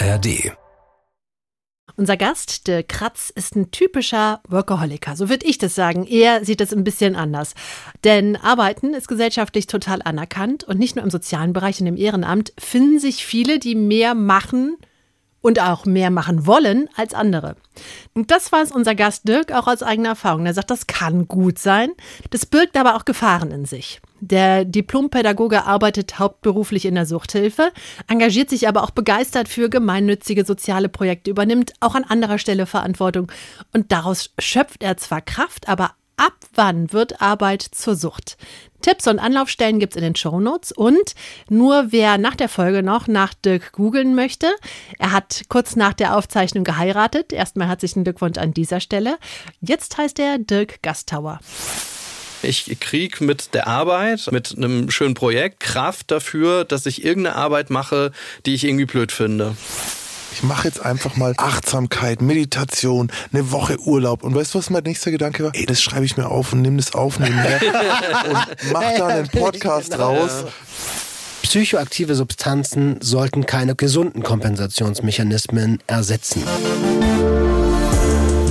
ARD. Unser Gast, der Kratz, ist ein typischer Workaholiker. So würde ich das sagen. Er sieht das ein bisschen anders. Denn Arbeiten ist gesellschaftlich total anerkannt und nicht nur im sozialen Bereich und im Ehrenamt finden sich viele, die mehr machen und auch mehr machen wollen als andere. Und das weiß unser Gast Dirk auch aus eigener Erfahrung. Er sagt, das kann gut sein, das birgt aber auch Gefahren in sich. Der Diplompädagoge arbeitet hauptberuflich in der Suchthilfe, engagiert sich aber auch begeistert für gemeinnützige soziale Projekte, übernimmt auch an anderer Stelle Verantwortung und daraus schöpft er zwar Kraft, aber ab wann wird Arbeit zur Sucht? Tipps und Anlaufstellen gibt es in den Shownotes und nur wer nach der Folge noch nach Dirk googeln möchte, er hat kurz nach der Aufzeichnung geheiratet. Erstmal herzlichen Glückwunsch an dieser Stelle. Jetzt heißt er Dirk Gastauer. Ich kriege mit der Arbeit, mit einem schönen Projekt Kraft dafür, dass ich irgendeine Arbeit mache, die ich irgendwie blöd finde. Ich mache jetzt einfach mal Achtsamkeit, Meditation, eine Woche Urlaub. Und weißt du, was mein nächster Gedanke war? Ey, das schreibe ich mir auf und nehme das auf nebenher und mach da einen Podcast genau. raus. Psychoaktive Substanzen sollten keine gesunden Kompensationsmechanismen ersetzen.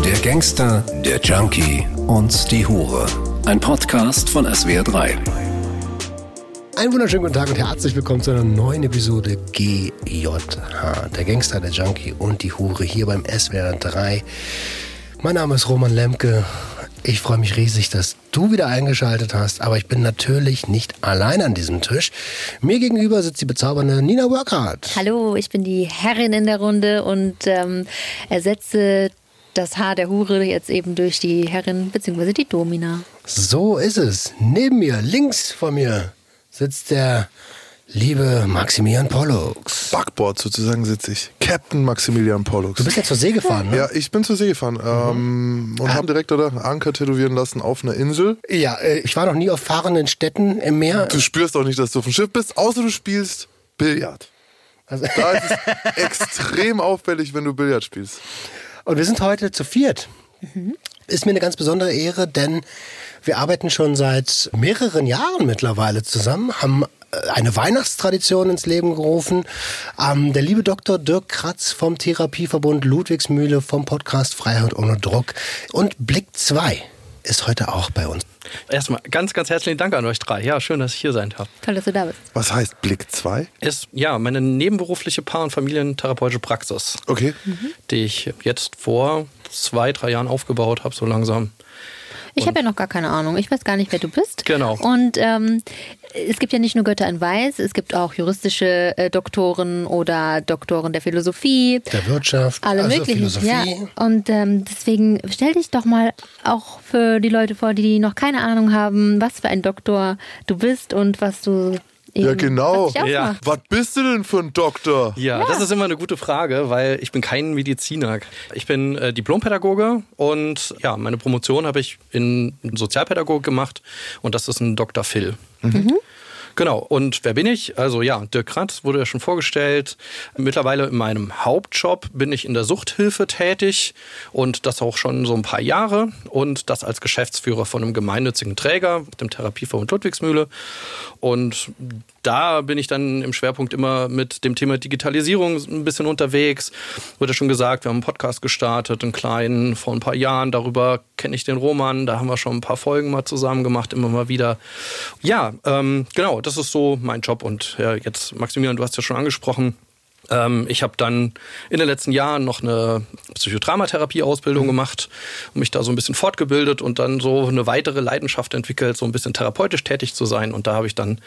Der Gangster, der Junkie und die Hure. Ein Podcast von SWR3. Einen wunderschönen guten Tag und herzlich willkommen zu einer neuen Episode GJH. Der Gangster, der Junkie und die Hure hier beim SWR3. Mein Name ist Roman Lemke. Ich freue mich riesig, dass du wieder eingeschaltet hast, aber ich bin natürlich nicht allein an diesem Tisch. Mir gegenüber sitzt die bezaubernde Nina Workhardt. Hallo, ich bin die Herrin in der Runde und ähm, ersetze das Haar der Hure jetzt eben durch die Herrin bzw. die Domina. So ist es. Neben mir, links von mir, sitzt der liebe Maximilian Pollux. Backboard sozusagen sitze ich. Captain Maximilian Pollux. Du bist ja zur See gefahren, ne? Ja, ich bin zur See gefahren ähm, und habe direkt oder Anker tätowieren lassen auf einer Insel. Ja, äh, ich war noch nie auf fahrenden Städten im Meer. Du spürst auch nicht, dass du auf dem Schiff bist, außer du spielst Billard. Also- Da ist es extrem auffällig, wenn du Billard spielst. Und wir sind heute zu viert. Ist mir eine ganz besondere Ehre, denn wir arbeiten schon seit mehreren Jahren mittlerweile zusammen, haben äh, eine Weihnachtstradition ins Leben gerufen. Ähm, der liebe Dr. Dirk Kratz vom Therapieverbund Ludwigsmühle vom Podcast Freiheit ohne Druck und Blick 2 ist heute auch bei uns. Erstmal ganz, ganz herzlichen Dank an euch drei. Ja, schön, dass ich hier sein darf. Toll, dass du da bist. Was heißt Blick 2? Ist ja meine nebenberufliche Paar- und Familientherapeutische Praxis, Okay. die ich jetzt vor zwei, drei Jahren aufgebaut habe, so langsam. Ich habe ja noch gar keine Ahnung. Ich weiß gar nicht, wer du bist. Genau. Und ähm, es gibt ja nicht nur Götter in Weiß, es gibt auch juristische äh, Doktoren oder Doktoren der Philosophie. Der Wirtschaft, Alle also möglichen. Philosophie. Ja. Und ähm, deswegen stell dich doch mal auch für die Leute vor, die noch keine Ahnung haben, was für ein Doktor du bist und was du eben, Ja, genau. Ja. Was bist du denn für ein Doktor? Ja, das ist immer eine gute Frage, weil ich bin kein Mediziner. Ich bin äh, Diplompädagoge und ja, meine Promotion habe ich in Sozialpädagogik gemacht und das ist ein Dr. Phil. Genau, und wer bin ich? Also ja, Dirk Kratz wurde ja schon vorgestellt. Mittlerweile in meinem Hauptjob bin ich in der Suchthilfe tätig und das auch schon so ein paar Jahre und das als Geschäftsführer von einem gemeinnützigen Träger, dem Therapieverbund Ludwigsmühle. Und da bin ich dann im Schwerpunkt immer mit dem Thema Digitalisierung ein bisschen unterwegs. Wurde schon gesagt, wir haben einen Podcast gestartet, einen kleinen, vor ein paar Jahren. Darüber kenne ich den Roman. Da haben wir schon ein paar Folgen mal zusammen gemacht, immer mal wieder. Ja, ähm, genau, das ist so mein Job. Und ja, jetzt, Maximilian, du hast ja schon angesprochen, ich habe dann in den letzten Jahren noch eine Psychodramatherapie-Ausbildung gemacht und mich da so ein bisschen fortgebildet und dann so eine weitere Leidenschaft entwickelt, so ein bisschen therapeutisch tätig zu sein. Und da habe ich dann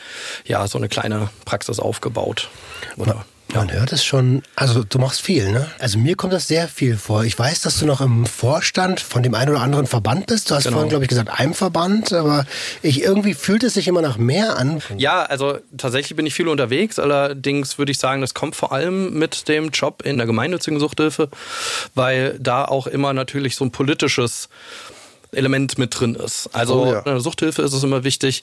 ja so eine kleine Praxis aufgebaut. Oder, Man hört es schon, also du machst viel, ne? Also mir kommt das sehr viel vor. Ich weiß, dass du noch im Vorstand von dem einen oder anderen Verband bist. Du hast Genau. vorhin, glaube ich, gesagt, einem Verband, aber ich irgendwie fühlt es sich immer nach mehr an. Ja, also tatsächlich bin ich viel unterwegs. Allerdings würde ich sagen, das kommt vor allem mit dem Job in der gemeinnützigen Suchthilfe, weil da auch immer natürlich so ein politisches Element mit drin ist. Also Oh ja. in der Suchthilfe ist es immer wichtig,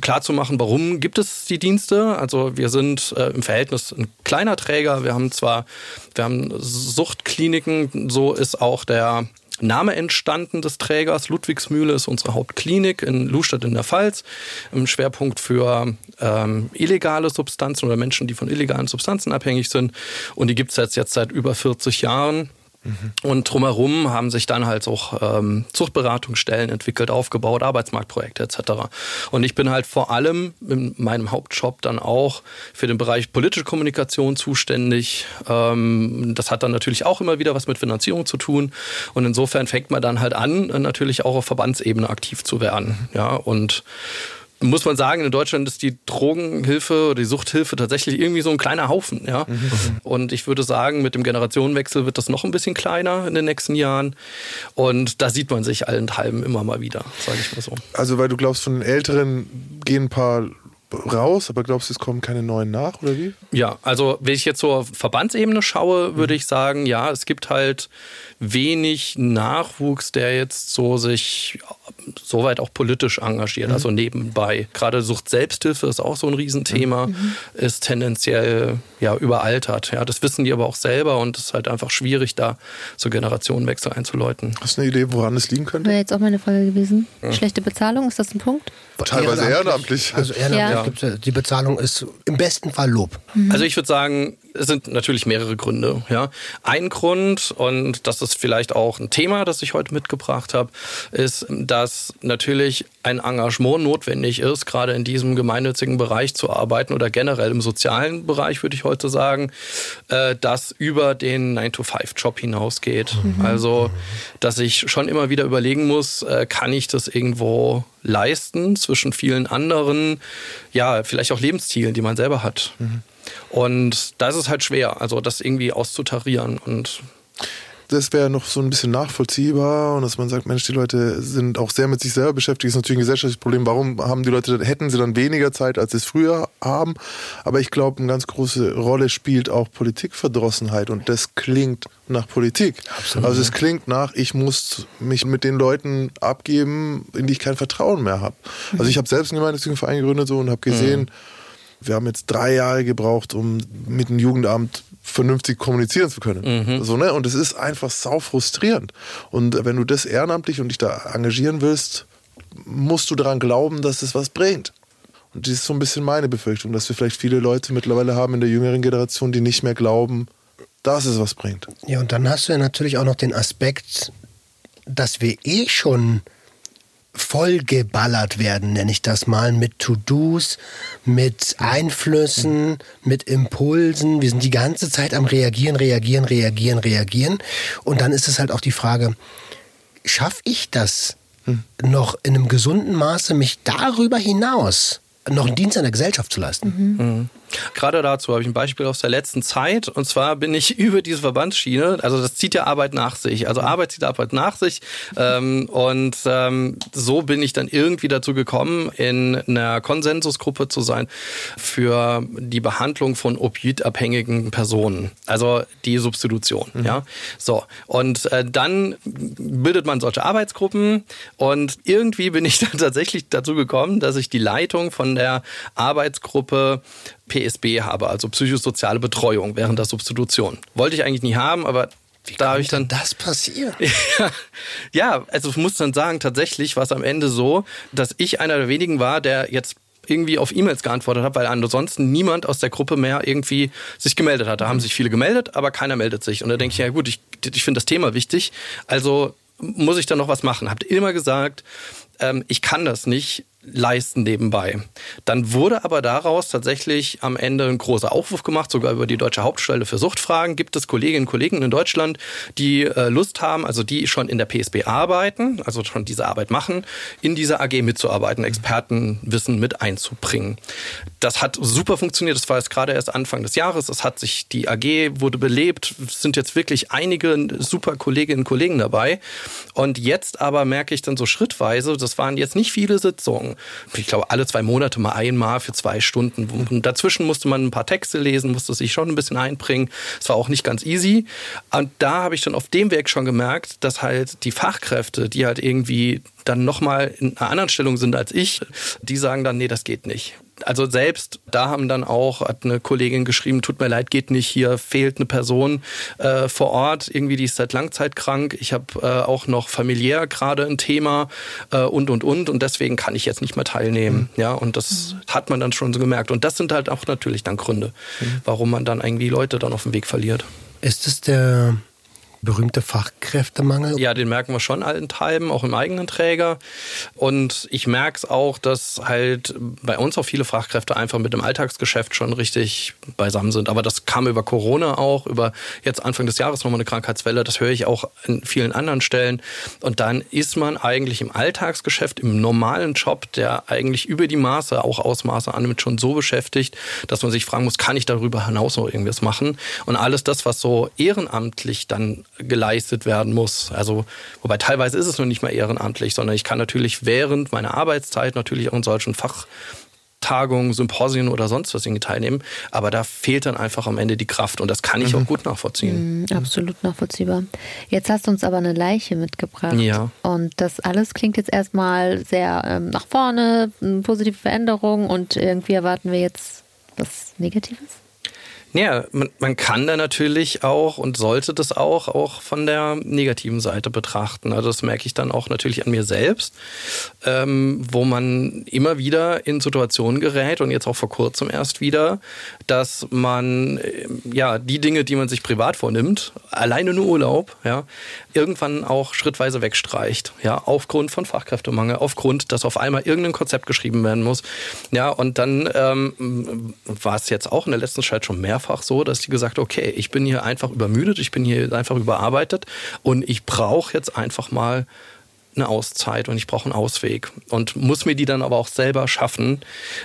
klarzumachen, warum gibt es die Dienste. Also wir sind äh, im Verhältnis ein kleiner Träger. Wir haben zwar, wir haben Suchtkliniken, so ist auch der Name entstanden des Trägers. Ludwigsmühle ist unsere Hauptklinik in Lustadt in der Pfalz. Im Schwerpunkt für ähm, illegale Substanzen oder Menschen, die von illegalen Substanzen abhängig sind. Und die gibt es jetzt, jetzt seit über 40 Jahren. Und drumherum haben sich dann halt auch ähm, Zuchtberatungsstellen entwickelt, aufgebaut, Arbeitsmarktprojekte etc. Und ich bin halt vor allem in meinem Hauptjob dann auch für den Bereich politische Kommunikation zuständig. Ähm, das hat dann natürlich auch immer wieder was mit Finanzierung zu tun. Und insofern fängt man dann halt an, natürlich auch auf Verbandsebene aktiv zu werden. Ja, und muss man sagen, in Deutschland ist die Drogenhilfe oder die Suchthilfe tatsächlich irgendwie so ein kleiner Haufen. Ja? Und ich würde sagen, mit dem Generationenwechsel wird das noch ein bisschen kleiner in den nächsten Jahren. Und da sieht man sich allenthalben immer mal wieder, sage ich mal so. Also, weil du glaubst, von den Älteren gehen ein paar raus, aber glaubst du, es kommen keine neuen nach, oder wie? Ja, also wenn ich jetzt zur Verbandsebene schaue, würde ich sagen, ja, es gibt halt wenig Nachwuchs, der jetzt so sich soweit auch politisch engagiert, also nebenbei. Gerade Sucht Selbsthilfe ist auch so ein Riesenthema, ist tendenziell ja überaltert. Ja, das wissen die aber auch selber und es ist halt einfach schwierig, da so Generationenwechsel einzuläuten. Hast du eine Idee, woran es liegen könnte? Wäre jetzt auch meine Frage gewesen. Schlechte Bezahlung, ist das ein Punkt? Teilweise ehrenamtlich. Also ehrenamtlich Ja. gibt's, ja- die Bezahlung ist im besten Fall Lob. Also ich würde sagen, es sind natürlich mehrere Gründe. Ja. Ein Grund, und das ist vielleicht auch ein Thema, das ich heute mitgebracht habe, ist, dass natürlich ein Engagement notwendig ist, gerade in diesem gemeinnützigen Bereich zu arbeiten oder generell im sozialen Bereich, würde ich heute sagen, äh, das über den 9-to-5-Job hinausgeht. Also, dass ich schon immer wieder überlegen muss, äh, kann ich das irgendwo leisten zwischen vielen anderen, ja, vielleicht auch Lebenszielen, die man selber hat. Und da ist es halt schwer, also das irgendwie auszutarieren. Und das wäre noch so ein bisschen nachvollziehbar und dass man sagt, Mensch, die Leute sind auch sehr mit sich selber beschäftigt, ist natürlich ein gesellschaftliches Problem. Warum haben die Leute, hätten sie dann weniger Zeit, als sie es früher haben? Aber ich glaube, eine ganz große Rolle spielt auch Politikverdrossenheit und das klingt nach Politik. Also es klingt nach, ich muss mich mit den Leuten abgeben, in die ich kein Vertrauen mehr habe. Also ich habe selbst einen gemeinnützigen Verein gegründet so und habe gesehen, wir haben jetzt drei Jahre gebraucht, um mit dem Jugendamt vernünftig kommunizieren zu können. So, ne? Und es ist einfach sau frustrierend. Und wenn du das ehrenamtlich und dich da engagieren willst, musst du daran glauben, dass es was bringt. Und das ist so ein bisschen meine Befürchtung, dass wir vielleicht viele Leute mittlerweile haben in der jüngeren Generation, die nicht mehr glauben, dass es was bringt. Ja, und dann hast du ja natürlich auch noch den Aspekt, dass wir eh schon vollgeballert werden, nenne ich das mal, mit To-Dos, mit Einflüssen, mit Impulsen. Wir sind die ganze Zeit am Reagieren, Reagieren, Reagieren, Reagieren. Und dann ist es halt auch die Frage, schaffe ich das noch in einem gesunden Maße, mich darüber hinaus noch einen Dienst an der Gesellschaft zu leisten? Gerade dazu habe ich ein Beispiel aus der letzten Zeit. Und zwar bin ich über diese Verbandsschiene, also das zieht ja Arbeit nach sich. Also Arbeit zieht Arbeit nach sich. Ähm, und ähm, so bin ich dann irgendwie dazu gekommen, in einer Konsensusgruppe zu sein für die Behandlung von opioidabhängigen Personen. Also die Substitution. Ja. So. Und äh, dann bildet man solche Arbeitsgruppen. Und irgendwie bin ich dann tatsächlich dazu gekommen, dass ich die Leitung von der Arbeitsgruppe PSB habe, also psychosoziale Betreuung während der Substitution. Wollte ich eigentlich nie haben, aber da habe ich dann das passiert. ja, also ich muss dann sagen, tatsächlich war es am Ende so, dass ich einer der wenigen war, der jetzt irgendwie auf E-Mails geantwortet hat, weil ansonsten niemand aus der Gruppe mehr irgendwie sich gemeldet hat. Da haben sich viele gemeldet, aber keiner meldet sich. Und da denke ich, ja gut, ich, ich finde das Thema wichtig, also muss ich da noch was machen. Habt immer gesagt, ähm, ich kann das nicht leisten nebenbei. Dann wurde aber daraus tatsächlich am Ende ein großer Aufruf gemacht, sogar über die Deutsche Hauptstelle für Suchtfragen. Gibt es Kolleginnen und Kollegen in Deutschland, die äh, Lust haben, also die schon in der PSB arbeiten, also schon diese Arbeit machen, in dieser AG mitzuarbeiten, Expertenwissen mit einzubringen. Das hat super funktioniert. Das war jetzt gerade erst Anfang des Jahres. Es hat sich die AG wurde belebt. Es sind jetzt wirklich einige super Kolleginnen und Kollegen dabei. Und jetzt aber merke ich dann so schrittweise, das waren jetzt nicht viele Sitzungen, ich glaube, alle zwei Monate mal einmal für zwei Stunden. Und dazwischen musste man ein paar Texte lesen, musste sich schon ein bisschen einbringen. Es war auch nicht ganz easy. Und da habe ich schon auf dem Weg schon gemerkt, dass halt die Fachkräfte, die halt irgendwie dann nochmal in einer anderen Stellung sind als ich, die sagen dann, nee, das geht nicht also selbst da haben dann auch, hat eine Kollegin geschrieben, tut mir leid, geht nicht, hier fehlt eine Person äh, vor Ort, irgendwie die ist seit Langzeit krank, ich habe äh, auch noch familiär gerade ein Thema äh, und und und und deswegen kann ich jetzt nicht mehr teilnehmen. Mhm. Ja, und das mhm. hat man dann schon so gemerkt. Und das sind halt auch natürlich dann Gründe, mhm. warum man dann irgendwie Leute dann auf dem Weg verliert. Ist es der berühmte Fachkräftemangel? Ja, den merken wir schon allenthalben, auch im eigenen Träger. Und ich merke es auch, dass halt bei uns auch viele Fachkräfte einfach mit dem Alltagsgeschäft schon richtig beisammen sind. Aber das kam über Corona auch, über jetzt Anfang des Jahres nochmal eine Krankheitswelle. Das höre ich auch in vielen anderen Stellen. Und dann ist man eigentlich im Alltagsgeschäft, im normalen Job, der eigentlich über die Maße, auch Ausmaße annimmt, schon so beschäftigt, dass man sich fragen muss, kann ich darüber hinaus noch irgendwas machen? Und alles das, was so ehrenamtlich dann geleistet werden muss. Also, wobei teilweise ist es noch nicht mal ehrenamtlich, sondern ich kann natürlich während meiner Arbeitszeit natürlich auch in solchen Fachtagungen, Symposien oder sonst was irgendwie teilnehmen. Aber da fehlt dann einfach am Ende die Kraft und das kann ich mhm. auch gut nachvollziehen. Mhm, absolut nachvollziehbar. Jetzt hast du uns aber eine Leiche mitgebracht. Ja. Und das alles klingt jetzt erstmal sehr ähm, nach vorne, positive Veränderung und irgendwie erwarten wir jetzt was Negatives? Ja, man, man kann da natürlich auch und sollte das auch, auch von der negativen Seite betrachten. Also das merke ich dann auch natürlich an mir selbst, ähm, wo man immer wieder in Situationen gerät und jetzt auch vor kurzem erst wieder, dass man äh, ja die Dinge, die man sich privat vornimmt, alleine nur Urlaub, ja, irgendwann auch schrittweise wegstreicht, ja, aufgrund von Fachkräftemangel, aufgrund, dass auf einmal irgendein Konzept geschrieben werden muss, ja, und dann ähm, war es jetzt auch in der letzten Zeit schon mehrfach mehrfach so, dass die gesagt okay, ich bin hier einfach übermüdet, ich bin hier einfach überarbeitet und ich brauche jetzt einfach mal eine Auszeit und ich brauche einen Ausweg und muss mir die dann aber auch selber schaffen.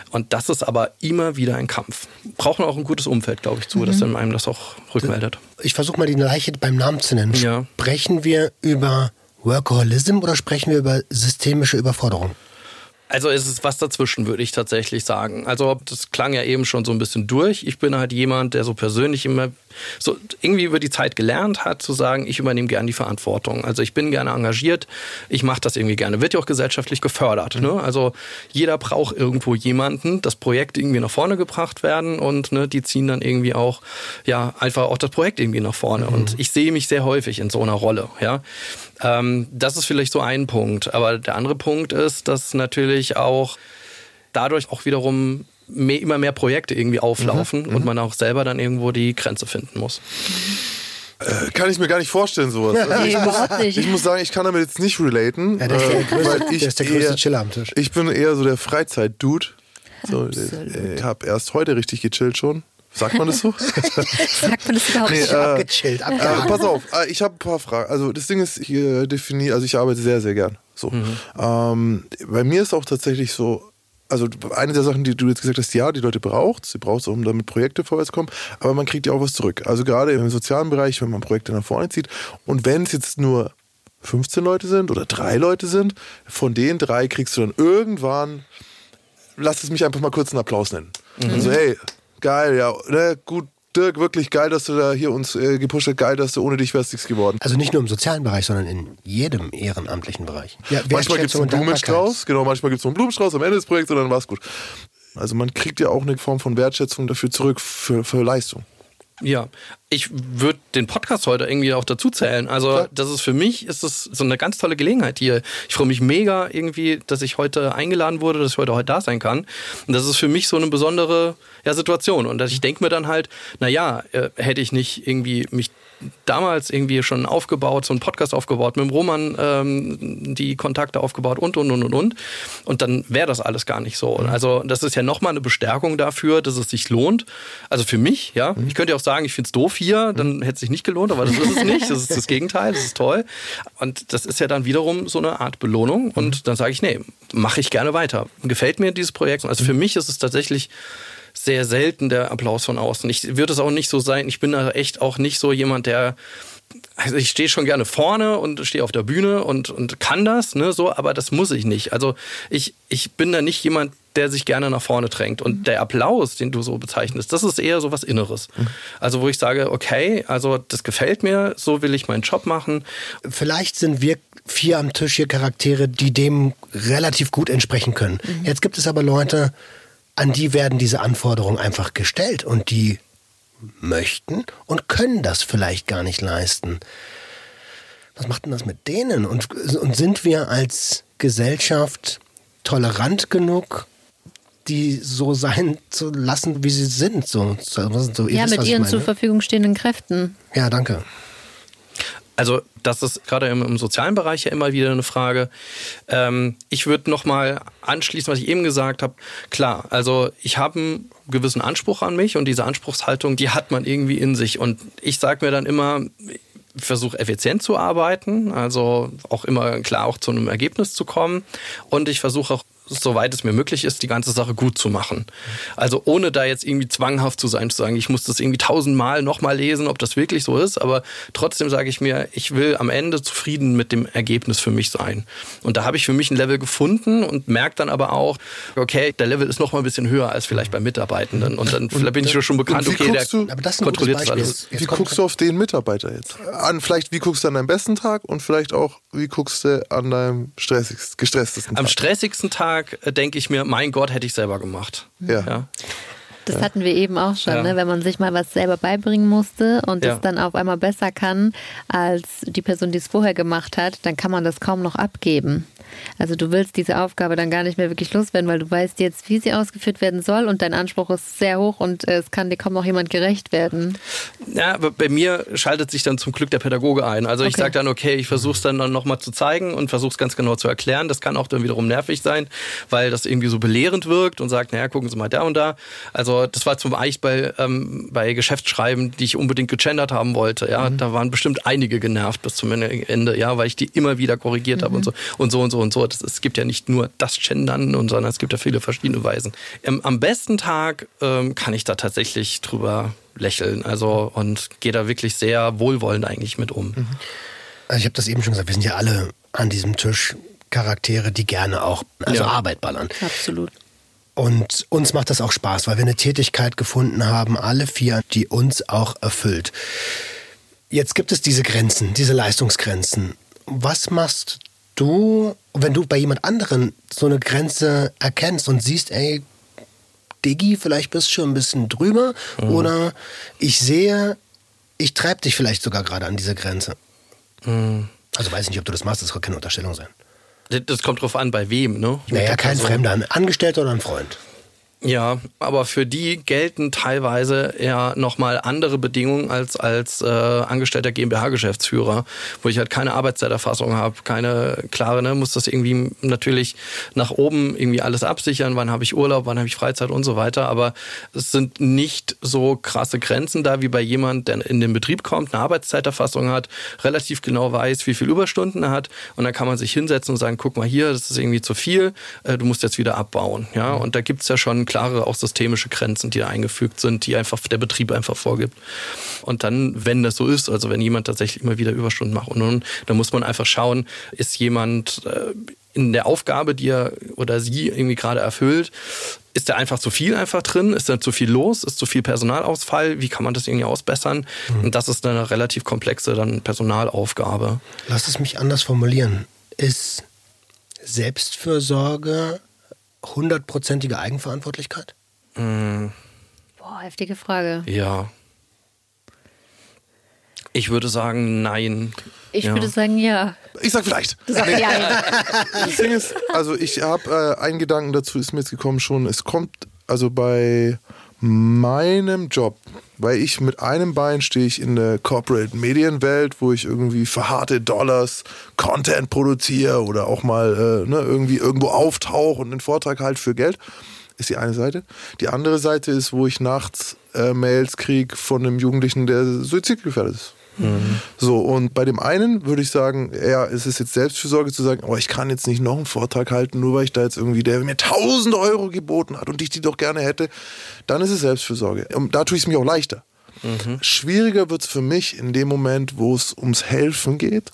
Und das ist aber immer wieder ein Kampf. Brauchen auch ein gutes Umfeld, glaube ich, zu, mhm. dass dann einem das auch rückmeldet. Ich versuche mal die Leiche beim Namen zu nennen. Ja. Sprechen wir über Workaholism oder sprechen wir über systemische Überforderung? Also es ist was dazwischen, würde ich tatsächlich sagen. Also das klang ja eben schon so ein bisschen durch. Ich bin halt jemand, der so persönlich immer so irgendwie über die Zeit gelernt hat, zu sagen, ich übernehme gerne die Verantwortung. Also ich bin gerne engagiert, ich mache das irgendwie gerne. Wird ja auch gesellschaftlich gefördert. Ne? Also jeder braucht irgendwo jemanden, das Projekt irgendwie nach vorne gebracht werden und ne, die ziehen dann irgendwie auch ja einfach auch das Projekt irgendwie nach vorne. Mhm. Und ich sehe mich sehr häufig in so einer Rolle. Ja, ähm, das ist vielleicht so ein Punkt. Aber der andere Punkt ist, dass natürlich auch dadurch auch wiederum mehr, immer mehr Projekte irgendwie auflaufen mhm, und mhm. man auch selber dann irgendwo die Grenze finden muss. Äh, kann ich mir gar nicht vorstellen, sowas. Also ich, muss, ich, muss, sagen, ich kann damit jetzt nicht relaten. Ja, das ist der äh, größte, weil ich, der größte Chiller am Tisch. Ich bin eher so der Freizeit-Dude. So, ich habe erst heute richtig gechillt schon. Sagt man das so? Sagt man das überhaupt nee, nicht? Äh, abgechillt, äh, pass auf, äh, ich habe ein paar Fragen. Also das Ding ist, ich äh, definiere, also ich arbeite sehr, sehr gern. So. Mhm. Ähm, bei mir ist auch tatsächlich so, also eine der Sachen, die du jetzt gesagt hast, ja, die Leute braucht, sie braucht es, um damit Projekte vorwärts kommen, aber man kriegt ja auch was zurück. Also gerade im sozialen Bereich, wenn man Projekte nach vorne zieht und wenn es jetzt nur 15 Leute sind oder drei Leute sind, von den drei kriegst du dann irgendwann, lass es mich einfach mal kurz einen Applaus nennen. Mhm. Also hey, geil, ja, ne, gut, Dirk, wirklich geil, dass du da hier uns äh, gepusht hast. Geil, dass du ohne dich wärst nichts geworden. Also nicht nur im sozialen Bereich, sondern in jedem ehrenamtlichen Bereich. Ja, manchmal gibt es einen Blumenstrauß, genau, manchmal gibt es einen Blumenstrauß am Ende des Projekts und dann war es gut. Also man kriegt ja auch eine Form von Wertschätzung dafür zurück, für, für Leistung. Ja, ich würde den Podcast heute irgendwie auch dazu zählen. Also das ist für mich ist es so eine ganz tolle Gelegenheit hier. Ich freue mich mega irgendwie, dass ich heute eingeladen wurde, dass ich heute heute da sein kann. Und das ist für mich so eine besondere ja, Situation. Und ich denke mir dann halt, na ja, äh, hätte ich nicht irgendwie mich damals irgendwie schon aufgebaut, so einen Podcast aufgebaut, mit dem Roman ähm, die Kontakte aufgebaut und, und, und, und, und. Und dann wäre das alles gar nicht so. Mhm. Also das ist ja nochmal eine Bestärkung dafür, dass es sich lohnt. Also für mich, ja. Mhm. Ich könnte ja auch sagen, ich finde es doof hier, dann mhm. hätte es sich nicht gelohnt, aber das ist es nicht. Das ist das Gegenteil, das ist toll. Und das ist ja dann wiederum so eine Art Belohnung. Und dann sage ich, nee, mache ich gerne weiter. Gefällt mir dieses Projekt. Also für mich ist es tatsächlich sehr selten der Applaus von außen. Ich würde es auch nicht so sein. Ich bin da echt auch nicht so jemand, der also ich stehe schon gerne vorne und stehe auf der Bühne und, und kann das, ne, so, aber das muss ich nicht. Also ich, ich bin da nicht jemand, der sich gerne nach vorne drängt. Und der Applaus, den du so bezeichnest, das ist eher so was Inneres. Also wo ich sage, okay, also das gefällt mir, so will ich meinen Job machen. Vielleicht sind wir vier am Tisch hier Charaktere, die dem relativ gut entsprechen können. Jetzt gibt es aber Leute, an die werden diese Anforderungen einfach gestellt und die möchten und können das vielleicht gar nicht leisten. Was macht denn das mit denen? Und, und sind wir als Gesellschaft tolerant genug, die so sein zu lassen, wie sie sind? So, so, so Ja, mit ihren zur Verfügung stehenden Kräften. Ja, danke. Also das ist gerade im, im sozialen Bereich ja immer wieder eine Frage. Ähm, ich würde noch mal anschließen, was ich eben gesagt habe. Klar, also ich habe einen gewissen Anspruch an mich und diese Anspruchshaltung, die hat man irgendwie in sich. Und ich sage mir dann immer, versuche effizient zu arbeiten, also auch immer klar auch zu einem Ergebnis zu kommen. Und ich versuche auch soweit es mir möglich ist, die ganze Sache gut zu machen. Also ohne da jetzt irgendwie zwanghaft zu sein, zu sagen, ich muss das irgendwie tausendmal nochmal lesen, ob das wirklich so ist. Aber trotzdem sage ich mir, ich will am Ende zufrieden mit dem Ergebnis für mich sein. Und da habe ich für mich ein Level gefunden und merke dann aber auch, okay, der Level ist noch mal ein bisschen höher als vielleicht bei Mitarbeitenden. Und dann vielleicht bin ich schon bekannt, und wie okay, der guckst du- Aber das ist ein gutes kontrolliert das Beispiel. alles. Wie guckst du auf den Mitarbeiter jetzt? An, vielleicht, wie guckst du an deinem besten Tag und vielleicht auch, wie guckst du an deinem stressigsten, gestresstesten Am Tag? stressigsten Tag äh, denke ich mir, mein Gott, hätte ich selber gemacht. Ja. Ja. Das hatten wir eben auch schon, Ja. ne? wenn man sich mal was selber beibringen musste und Ja. es dann auf einmal besser kann als die Person, die es vorher gemacht hat, dann kann man das kaum noch abgeben. Also du willst diese Aufgabe dann gar nicht mehr wirklich loswerden, weil du weißt jetzt, wie sie ausgeführt werden soll und dein Anspruch ist sehr hoch und äh, es kann dir kaum noch jemand gerecht werden. Ja, aber bei mir schaltet sich dann zum Glück der Pädagoge ein. Also ich Okay. sage dann, okay, ich versuche es dann, dann nochmal zu zeigen und versuche es ganz genau zu erklären. Das kann auch dann wiederum nervig sein, weil das irgendwie so belehrend wirkt und sagt, naja, gucken Sie mal da und da. Also das war zum Beispiel bei, ähm, bei Geschäftsschreiben, die ich unbedingt gegendert haben wollte. Ja, da waren bestimmt einige genervt bis zum Ende, ja, weil ich die immer wieder korrigiert habe und so und so und so und so. Das, es gibt ja nicht nur das Gendern, und, sondern es gibt ja viele verschiedene Weisen. Ähm, am besten Tag ähm, kann ich da tatsächlich drüber lächeln, also und gehe da wirklich sehr wohlwollend eigentlich mit um. Also ich habe das eben schon gesagt, wir sind ja alle an diesem Tisch Charaktere, die gerne auch also Ja. Arbeit ballern. Absolut. Und uns macht das auch Spaß, weil wir eine Tätigkeit gefunden haben, alle vier, die uns auch erfüllt. Jetzt gibt es diese Grenzen, diese Leistungsgrenzen. Was machst du, wenn du bei jemand anderen so eine Grenze erkennst und siehst, ey, Diggi, vielleicht bist du schon ein bisschen drüber oder ich sehe, ich treibe dich vielleicht sogar gerade an diese Grenze. Also weiß ich nicht, ob du das machst, das kann keine Unterstellung sein. Das- kommt drauf an, bei wem, ne? Naja, kein Person. Fremder, ein Angestellter oder ein Freund. Ja, aber für die gelten teilweise ja nochmal andere Bedingungen als als äh, angestellter GmbH-Geschäftsführer, wo ich halt keine Arbeitszeiterfassung habe, keine klare, ne, muss das irgendwie natürlich nach oben irgendwie alles absichern, wann habe ich Urlaub, wann habe ich Freizeit und so weiter, aber es sind nicht so krasse Grenzen da wie bei jemand, der in den Betrieb kommt, eine Arbeitszeiterfassung hat, relativ genau weiß, wie viel Überstunden er hat. Und dann kann man sich hinsetzen und sagen, guck mal hier, das ist irgendwie zu viel, äh, du musst jetzt wieder abbauen, ja, und da gibt's ja schon klare auch systemische Grenzen, die da eingefügt sind, die einfach der Betrieb einfach vorgibt. Und dann, wenn das so ist, also wenn jemand tatsächlich immer wieder Überstunden macht und, und dann muss man einfach schauen, ist jemand äh, in der Aufgabe, die er oder sie irgendwie gerade erfüllt, ist da einfach zu viel einfach drin? Ist da zu viel los? Ist zu viel Personalausfall? Wie kann man das irgendwie ausbessern? Und das ist eine relativ komplexe dann Personalaufgabe. Lass es mich anders formulieren. Ist Selbstfürsorge hundertprozentige Eigenverantwortlichkeit? Boah, heftige Frage. Ja. Ich würde sagen, nein. Ich ja. würde sagen, ja. Ich sag vielleicht. Ja. Das Ding ist, also ich habe äh, einen Gedanken dazu, ist mir jetzt gekommen schon. Es kommt also bei meinem Job, weil ich mit einem Bein stehe ich in der Corporate Medienwelt, wo ich irgendwie für harte Dollars Content produziere oder auch mal äh, ne, irgendwie irgendwo auftauche und einen Vortrag halt für Geld. Ist die eine Seite. Die andere Seite ist, wo ich nachts äh, Mails kriege von einem Jugendlichen, der suizidgefährdet ist. So, und bei dem einen würde ich sagen, ja, es ist jetzt Selbstfürsorge zu sagen, oh, ich kann jetzt nicht noch einen Vortrag halten, nur weil ich da jetzt irgendwie, der mir 1000 Euro geboten hat und ich die doch gerne hätte, dann ist es Selbstfürsorge. Und da tue ich es mir auch leichter. Schwieriger wird es für mich in dem Moment, wo es ums Helfen geht.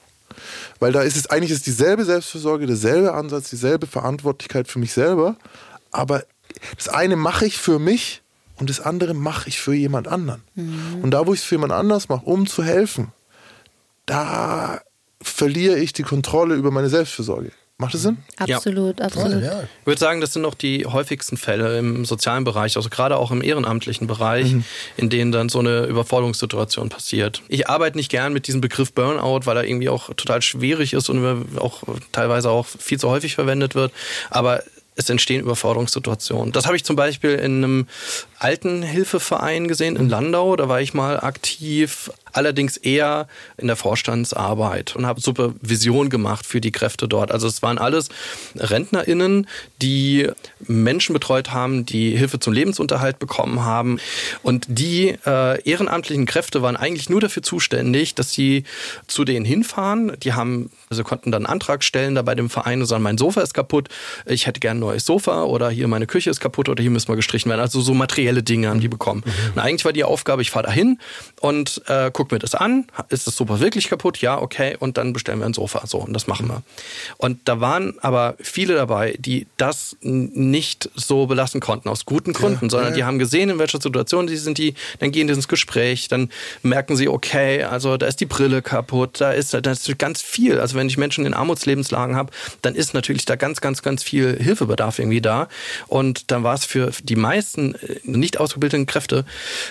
Weil da ist es eigentlich ist dieselbe Selbstversorge, derselbe Ansatz, dieselbe Verantwortlichkeit für mich selber. Aber das eine mache ich für mich und das andere mache ich für jemand anderen. Und da, wo ich es für jemand anders mache, um zu helfen, da verliere ich die Kontrolle über meine Selbstversorge. Macht das Sinn? Absolut, absolut. Ja. Ich würde sagen, das sind noch die häufigsten Fälle im sozialen Bereich, also gerade auch im ehrenamtlichen Bereich, in denen dann so eine Überforderungssituation passiert. Ich arbeite nicht gern mit diesem Begriff Burnout, weil er irgendwie auch total schwierig ist und auch teilweise auch viel zu häufig verwendet wird. Aber es entstehen Überforderungssituationen. Das habe ich zum Beispiel in einem Altenhilfeverein gesehen in Landau. Da war ich mal aktiv, allerdings eher in der Vorstandsarbeit und habe Supervision gemacht für die Kräfte dort. Also es waren alles RentnerInnen, die Menschen betreut haben, die Hilfe zum Lebensunterhalt bekommen haben. Und die äh, ehrenamtlichen Kräfte waren eigentlich nur dafür zuständig, dass sie zu denen hinfahren. Die haben, also konnten dann einen Antrag stellen da bei dem Verein und sagen, mein Sofa ist kaputt, ich hätte gern ein neues Sofa oder hier meine Küche ist kaputt oder hier müssen wir gestrichen werden. Also so materielle Dinge haben die bekommen. Und eigentlich war die Aufgabe, ich fahre da hin und äh, guck mir das an. Ist das Sofa wirklich kaputt? Ja, okay. Und dann bestellen wir ein Sofa. So, und das machen wir. Und da waren aber viele dabei, die das nicht so belassen konnten, aus guten Gründen, sondern die haben gesehen, in welcher Situation sie sind, die, dann gehen die ins Gespräch, dann merken sie, okay, also da ist die Brille kaputt, da ist, da ist ganz viel. Also wenn ich Menschen in Armutslebenslagen habe, dann ist natürlich da ganz, ganz, ganz viel Hilfebedarf irgendwie da. Und dann war es für die meisten äh, nicht ausgebildeten Kräfte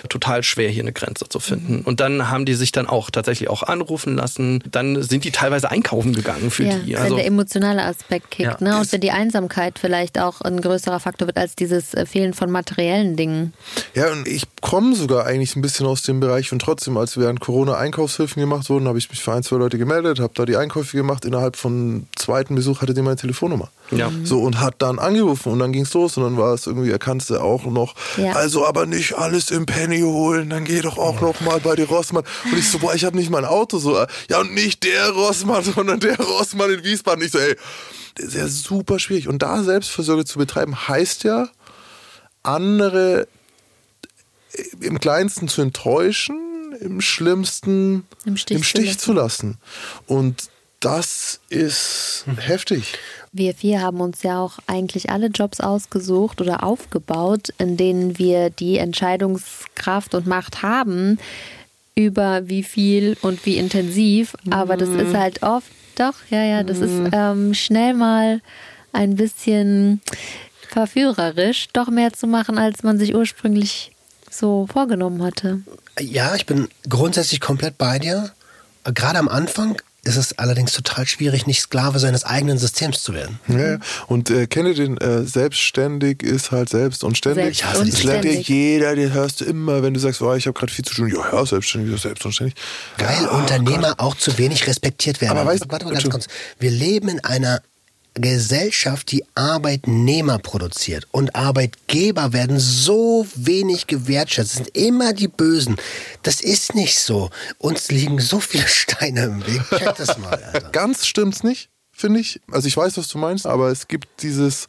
total schwer, hier eine Grenze zu finden. Und dann haben die sich dann auch tatsächlich auch anrufen lassen. Dann sind die teilweise einkaufen gegangen für Ja, die. wenn Also, der emotionale Aspekt kickt, Ja. ne? Und wenn die Einsamkeit vielleicht auch ein größerer Faktor wird als dieses äh, Fehlen von materiellen Dingen. Ja, und ich komme sogar eigentlich ein bisschen aus dem Bereich und trotzdem, als während Corona Einkaufshilfen gemacht wurden, habe ich mich für ein, zwei Leute gemeldet, habe da die Einkäufe gemacht. Innerhalb von zweiten Besuch hatte die meine Telefonnummer. Ja. So und hat dann angerufen und dann ging es los und dann war es irgendwie, er kannte auch noch. Ja. Also aber nicht alles im Penny holen, dann geh doch auch noch mal bei die Rossmann. Und ich so, boah, ich habe nicht mein Auto so. äh, Ja und nicht der Rossmann, sondern der Rossmann in Wiesbaden. Ich so, ey, das ist ja super schwierig. Und da Selbstversorge zu betreiben, heißt ja, andere im kleinsten zu enttäuschen, im schlimmsten Im Stich zu lassen. zu lassen. Und das ist heftig. Wir vier haben uns ja auch eigentlich alle Jobs ausgesucht oder aufgebaut, in denen wir die Entscheidungskraft und Macht haben über wie viel und wie intensiv. Aber das ist halt oft, doch, ja, ja, das ist ähm, schnell mal ein bisschen verführerisch, doch mehr zu machen, als man sich ursprünglich so vorgenommen hatte. Ja, ich bin grundsätzlich komplett bei dir. Gerade am Anfang ist es allerdings total schwierig, nicht Sklave seines eigenen Systems zu werden. Ja, ja. und äh, kennt ihr den äh, selbstständig ist halt selbst und ständig. Selbst Ich hasse das lernt ja ständig. jeder, den hörst du immer, wenn du sagst, oh, ich habe gerade viel zu tun. Ja, ja, selbstständig ist selbst und ständig. Weil ja, Unternehmer auch zu wenig respektiert werden. Aber weißt- warte mal ganz kurz. Wir leben in einer Gesellschaft, die Arbeitnehmer produziert und Arbeitgeber werden so wenig gewertschätzt. Sind immer die Bösen. Das ist nicht so. Uns liegen so viele Steine im Weg. Check das mal. Alter. Ganz stimmt's nicht, finde ich. Also ich weiß, was du meinst, aber es gibt dieses,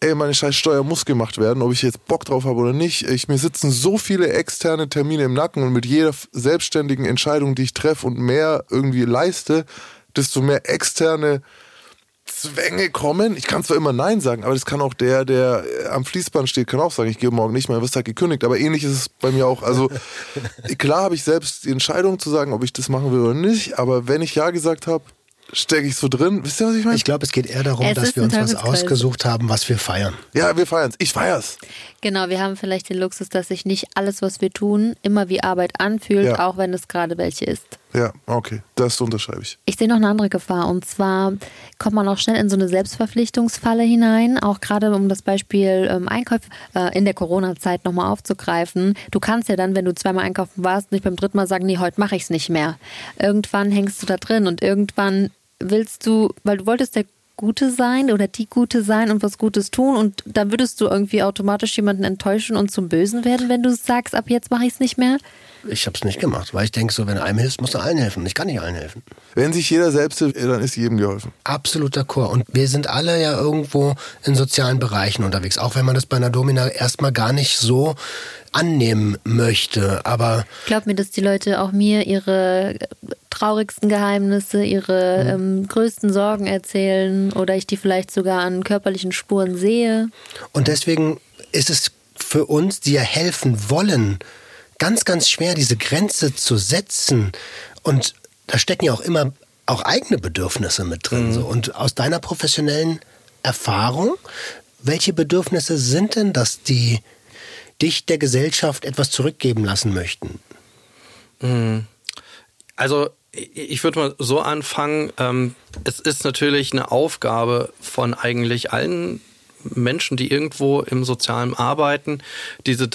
ey, meine scheiß Steuer muss gemacht werden, ob ich jetzt Bock drauf habe oder nicht. Ich, mir sitzen so viele externe Termine im Nacken und mit jeder selbstständigen Entscheidung, die ich treffe und mehr irgendwie leiste, desto mehr externe Zwänge kommen. Ich kann zwar immer Nein sagen, aber das kann auch der, der am Fließband steht, kann auch sagen, ich gehe morgen nicht mehr, wirst halt gekündigt. Aber ähnlich ist es bei mir auch. Also klar habe ich selbst die Entscheidung zu sagen, ob ich das machen will oder nicht. Aber wenn ich Ja gesagt habe, stecke ich so drin. Wisst ihr, was ich meine? Ich glaube, es geht eher darum, Es dass wir uns was ausgesucht haben, was wir feiern. Ja, wir feiern's. Ich feier's. Genau, wir haben vielleicht den Luxus, dass sich nicht alles, was wir tun, immer wie Arbeit anfühlt, Ja. auch wenn es gerade welche ist. Ja, okay. Das unterschreibe ich. Ich sehe noch eine andere Gefahr und zwar kommt man auch schnell in so eine Selbstverpflichtungsfalle hinein, auch gerade um das Beispiel ähm, Einkauf äh, in der Corona-Zeit nochmal aufzugreifen. Du kannst ja dann, wenn du zweimal einkaufen warst, nicht beim dritten Mal sagen, nee, heute mache ich es nicht mehr. Irgendwann hängst du da drin und irgendwann willst du, weil du wolltest der Gute sein oder die Gute sein und was Gutes tun und da würdest du irgendwie automatisch jemanden enttäuschen und zum Bösen werden, wenn du sagst, ab jetzt mache ich es nicht mehr? Ich habe es nicht gemacht, weil ich denke, so wenn du einem hilfst, musst du allen helfen. Ich kann nicht allen helfen. Wenn sich jeder selbst hilft, dann ist jedem geholfen. Absolut d'accord. Und wir sind alle ja irgendwo in sozialen Bereichen unterwegs, auch wenn man das bei einer Domina erstmal gar nicht so annehmen möchte. Aber Glaub mir, dass die Leute auch mir ihre traurigsten Geheimnisse, ihre ähm, größten Sorgen erzählen oder ich die vielleicht sogar an körperlichen Spuren sehe. Und deswegen ist es für uns, die ja helfen wollen, ganz, ganz schwer, diese Grenze zu setzen. Und da stecken ja auch immer auch eigene Bedürfnisse mit drin. So. Und aus deiner professionellen Erfahrung, welche Bedürfnisse sind denn das, die dich der Gesellschaft etwas zurückgeben lassen möchten? Also ich- würde mal so anfangen. Ähm, es ist natürlich eine Aufgabe von eigentlich allen Menschen, die irgendwo im Sozialen arbeiten, diese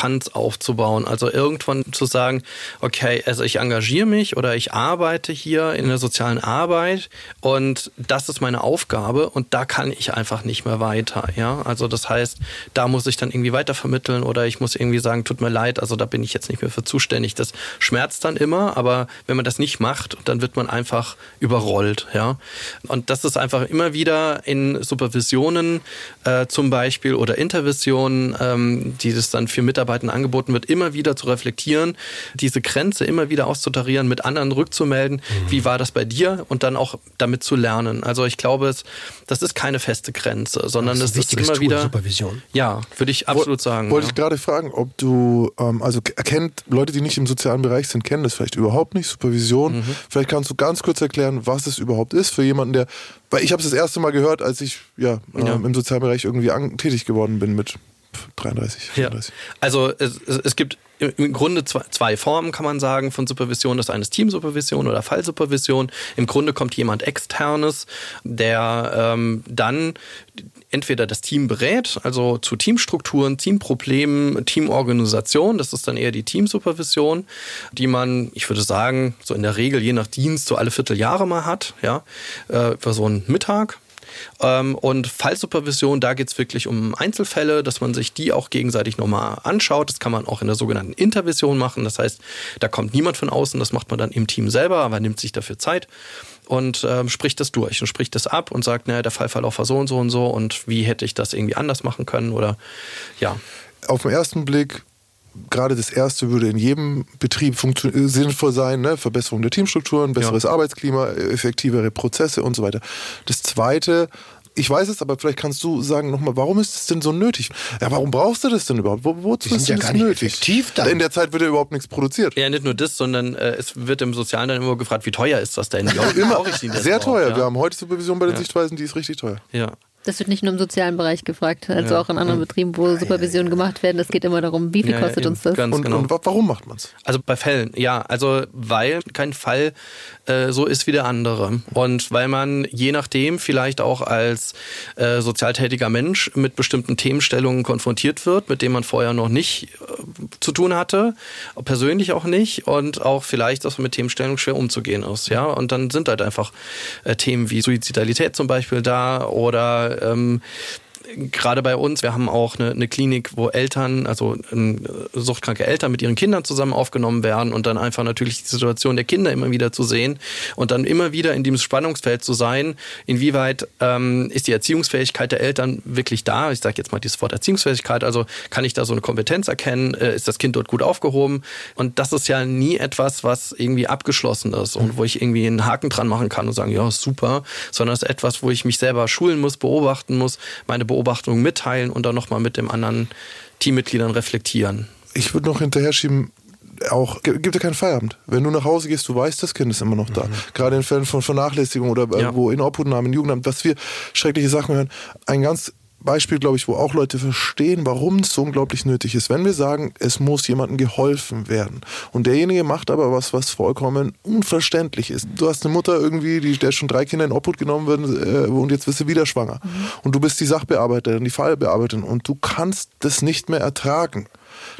Distanz aufzubauen. Also irgendwann zu sagen, okay, also ich engagiere mich oder ich arbeite hier in der sozialen Arbeit und das ist meine Aufgabe und da kann ich einfach nicht mehr weiter. Ja, also das heißt, da muss ich dann irgendwie weitervermitteln oder ich muss irgendwie sagen, tut mir leid, also da bin ich jetzt nicht mehr für zuständig. Das schmerzt dann immer, aber wenn man das nicht macht, dann wird man einfach überrollt. Ja, und das ist einfach immer wieder in Supervisionen äh, zum Beispiel oder Intervisionen, ähm, die das dann für Mitarbeiter angeboten wird, immer wieder zu reflektieren, diese Grenze immer wieder auszutarieren, mit anderen rückzumelden, wie war das bei dir und dann auch damit zu lernen. Also ich glaube, es, das ist keine feste Grenze, sondern Das das, ist ein ist immer Tool, wieder Supervision. Ja, würde ich absolut sagen. Wollte ja. ich gerade fragen, ob du, ähm, also erkennt, Leute, die nicht im sozialen Bereich sind, kennen das vielleicht überhaupt nicht, Supervision. Mhm. Vielleicht kannst du ganz kurz erklären, was es überhaupt ist für jemanden, der, weil ich habe es das erste Mal gehört, als ich ja, ähm, Ja. im sozialen Bereich irgendwie an, tätig geworden bin mit 33, Ja. 34. Also es, es gibt im- im Grunde zwei, zwei Formen, kann man sagen, von Supervision. Das eine ist Teamsupervision oder Fallsupervision. Im Grunde kommt jemand externes, der ähm, dann entweder das Team berät, also zu Teamstrukturen, Teamproblemen, Teamorganisation. Das ist dann eher die Teamsupervision, die man, ich würde sagen, so in der Regel je nach Dienst so alle Vierteljahre mal hat, ja, äh, für so einen Mittag. Ähm, und Fallsupervision, da geht es wirklich um Einzelfälle, dass man sich die auch gegenseitig nochmal anschaut. Das kann man auch in der sogenannten Intervision machen. Das heißt, da kommt niemand von außen, das macht man dann im Team selber, aber nimmt sich dafür Zeit und ähm, spricht das durch und spricht das ab und sagt, naja, der Fallverlauf war so und so und so und wie hätte ich das irgendwie anders machen können oder ja. Auf den ersten Blick, gerade das erste würde in jedem Betrieb sinnvoll sein, ne? Verbesserung der Teamstrukturen, besseres Arbeitsklima, äh, effektivere Prozesse und so weiter. Das zweite, ich weiß es, aber vielleicht kannst du sagen nochmal, warum ist es denn so nötig? Ja, warum brauchst du das denn überhaupt? Wo, wozu ist ja denn das nötig? effektiv dann. In der Zeit wird ja überhaupt nichts produziert. Ja, nicht nur das, sondern äh, es wird im Sozialen dann immer gefragt, wie teuer ist das denn? Wie denn Sehr teuer. Ja? Wir haben heute Supervision bei den Sichtweisen, die ist richtig teuer. ja. Das wird nicht nur im sozialen Bereich gefragt, also Ja. auch in anderen Betrieben, wo Supervisionen gemacht werden. Es geht immer darum, wie viel Ja, ja, kostet uns das? Ganz Und, genau. und wa- warum macht man es? Also bei Fällen, ja. Also weil kein Fall äh, so ist wie der andere. Und weil man je nachdem vielleicht auch als äh, sozial tätiger Mensch mit bestimmten Themenstellungen konfrontiert wird, mit denen man vorher noch nicht äh, zu tun hatte, persönlich auch nicht und auch vielleicht auch mit Themenstellungen schwer umzugehen ist. Ja? Und dann sind halt einfach äh, Themen wie Suizidalität zum Beispiel da oder ähm, gerade bei uns, wir haben auch eine, eine Klinik, wo Eltern, also ähm, suchtkranke Eltern mit ihren Kindern zusammen aufgenommen werden und dann einfach natürlich die Situation der Kinder immer wieder zu sehen und dann immer wieder in diesem Spannungsfeld zu sein, inwieweit ähm, ist die Erziehungsfähigkeit der Eltern wirklich da? Ich sage jetzt mal dieses Wort Erziehungsfähigkeit, also kann ich da so eine Kompetenz erkennen? Äh, ist das Kind dort gut aufgehoben? Und das ist ja nie etwas, was irgendwie abgeschlossen ist und wo ich irgendwie einen Haken dran machen kann und sagen, ja, super, sondern es ist etwas, wo ich mich selber schulen muss, beobachten muss, meine Beobachtungen mitteilen und dann nochmal mit dem anderen Teammitgliedern reflektieren. Ich würde noch hinterher schieben, auch gibt ja keinen Feierabend. Wenn du nach Hause gehst, du weißt, das Kind ist immer noch da. Gerade in Fällen von Vernachlässigung oder äh, Ja. wo in Obhutnahme, in Jugendamt, was wir schreckliche Sachen hören. Ein ganz Beispiel, glaube ich, wo auch Leute verstehen, warum es so unglaublich nötig ist. Wenn wir sagen, es muss jemandem geholfen werden und derjenige macht aber was, was vollkommen unverständlich ist. Du hast eine Mutter irgendwie, die, der schon drei Kinder in Obhut genommen werden äh, und jetzt bist du wieder schwanger. Und du bist die Sachbearbeiterin, die Fallbearbeiterin und du kannst das nicht mehr ertragen.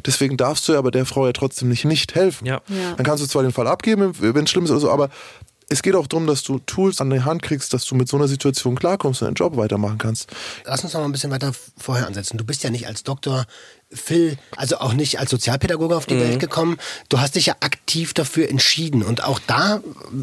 Deswegen darfst du aber der Frau ja trotzdem nicht nicht helfen. Ja. Ja. Dann kannst du zwar den Fall abgeben, wenn es schlimm ist oder so, aber es geht auch darum, dass du Tools an die Hand kriegst, dass du mit so einer Situation klarkommst und deinen Job weitermachen kannst. Lass uns noch mal ein bisschen weiter vorher ansetzen. Du bist ja nicht als Doktor Phil, also auch nicht als Sozialpädagoge auf die Mhm. Welt gekommen. Du hast dich ja aktiv dafür entschieden. Und auch da,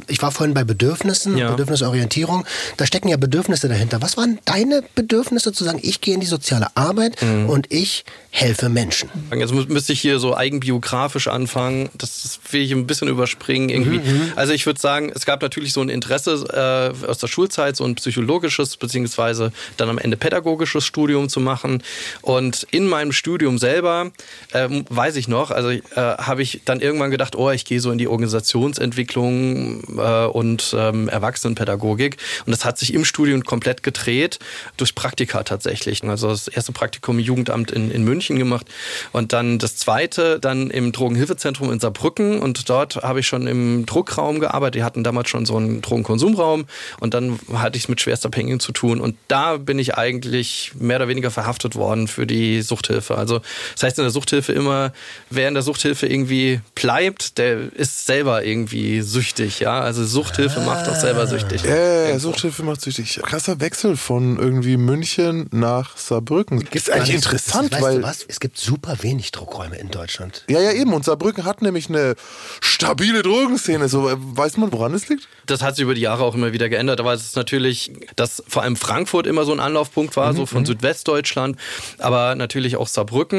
ich war vorhin bei Bedürfnissen, Ja. Bedürfnisorientierung, da stecken ja Bedürfnisse dahinter. Was waren deine Bedürfnisse zu sagen, ich gehe in die soziale Arbeit Mhm. und ich helfe Menschen? Jetzt mü- müsste ich hier so eigenbiografisch anfangen. Das will ich ein bisschen überspringen irgendwie. Also ich würde sagen, es gab natürlich so ein Interesse äh, aus der Schulzeit, so ein psychologisches beziehungsweise dann am Ende pädagogisches Studium zu machen. Und in meinem Selber ähm, weiß ich noch, also äh, habe ich dann irgendwann gedacht, oh, ich gehe so in die Organisationsentwicklung äh, und ähm, Erwachsenenpädagogik. Und das hat sich im Studium komplett gedreht durch Praktika tatsächlich. Also das erste Praktikum im Jugendamt in, in München gemacht und dann das zweite dann im Drogenhilfezentrum in Saarbrücken und dort habe ich schon im Druckraum gearbeitet. Die hatten damals schon so einen Drogenkonsumraum und dann hatte ich es mit Schwerstabhängigen zu tun und da bin ich eigentlich mehr oder weniger verhaftet worden für die Suchthilfe. Also das heißt in der Suchthilfe immer, wer in der Suchthilfe irgendwie bleibt, der ist selber irgendwie süchtig, ja. Also Suchthilfe macht auch selber süchtig. Ja, Irgendwo. Suchthilfe macht süchtig. Krasser Wechsel von irgendwie München nach Saarbrücken. Ist eigentlich interessant, weißt weil. Du was? Es gibt super wenig Druckräume in Deutschland. Ja, ja, eben. Und Saarbrücken hat nämlich eine stabile Drogenszene. So, äh, weiß man, woran es liegt? Das hat sich über die Jahre auch immer wieder geändert. Aber es ist natürlich, dass vor allem Frankfurt immer so ein Anlaufpunkt war, so von Südwestdeutschland, aber natürlich auch Saarbrücken.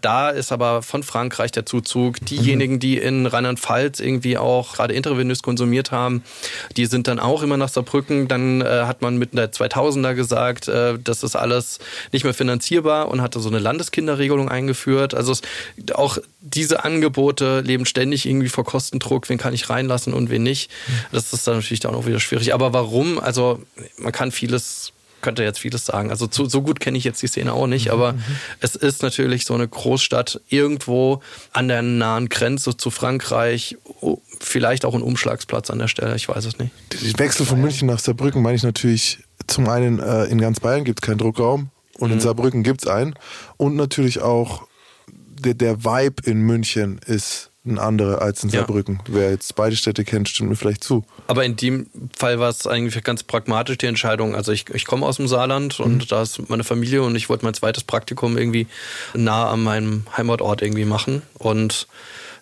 Da ist aber von Frankreich der Zuzug. Diejenigen, die in Rheinland-Pfalz irgendwie auch gerade intravenös konsumiert haben, die sind dann auch immer nach Saarbrücken. Dann äh, hat man mit der 2000er gesagt, äh, das ist alles nicht mehr finanzierbar und hatte so eine Landeskinderregelung eingeführt. Also es, auch diese Angebote leben ständig irgendwie vor Kostendruck. Wen kann ich reinlassen und wen nicht? Das ist dann natürlich dann auch wieder schwierig. Aber warum? Also man kann vieles könnte jetzt vieles sagen. Also zu, so gut kenne ich jetzt die Szene auch nicht, aber es ist natürlich so eine Großstadt irgendwo an der nahen Grenze zu Frankreich, vielleicht auch ein Umschlagsplatz an der Stelle, ich weiß es nicht. Den Wechsel von München nach Saarbrücken meine ich natürlich zum einen, äh, in ganz Bayern gibt es keinen Druckraum und in Saarbrücken gibt es einen. Und natürlich auch der, der Vibe in München ist ein anderer als in Ja. Saarbrücken. Wer jetzt beide Städte kennt, stimmt mir vielleicht zu. Aber in dem Fall war es eigentlich ganz pragmatisch die Entscheidung. Also ich, ich komme aus dem Saarland und da ist meine Familie und ich wollte mein zweites Praktikum irgendwie nah an meinem Heimatort irgendwie machen. Und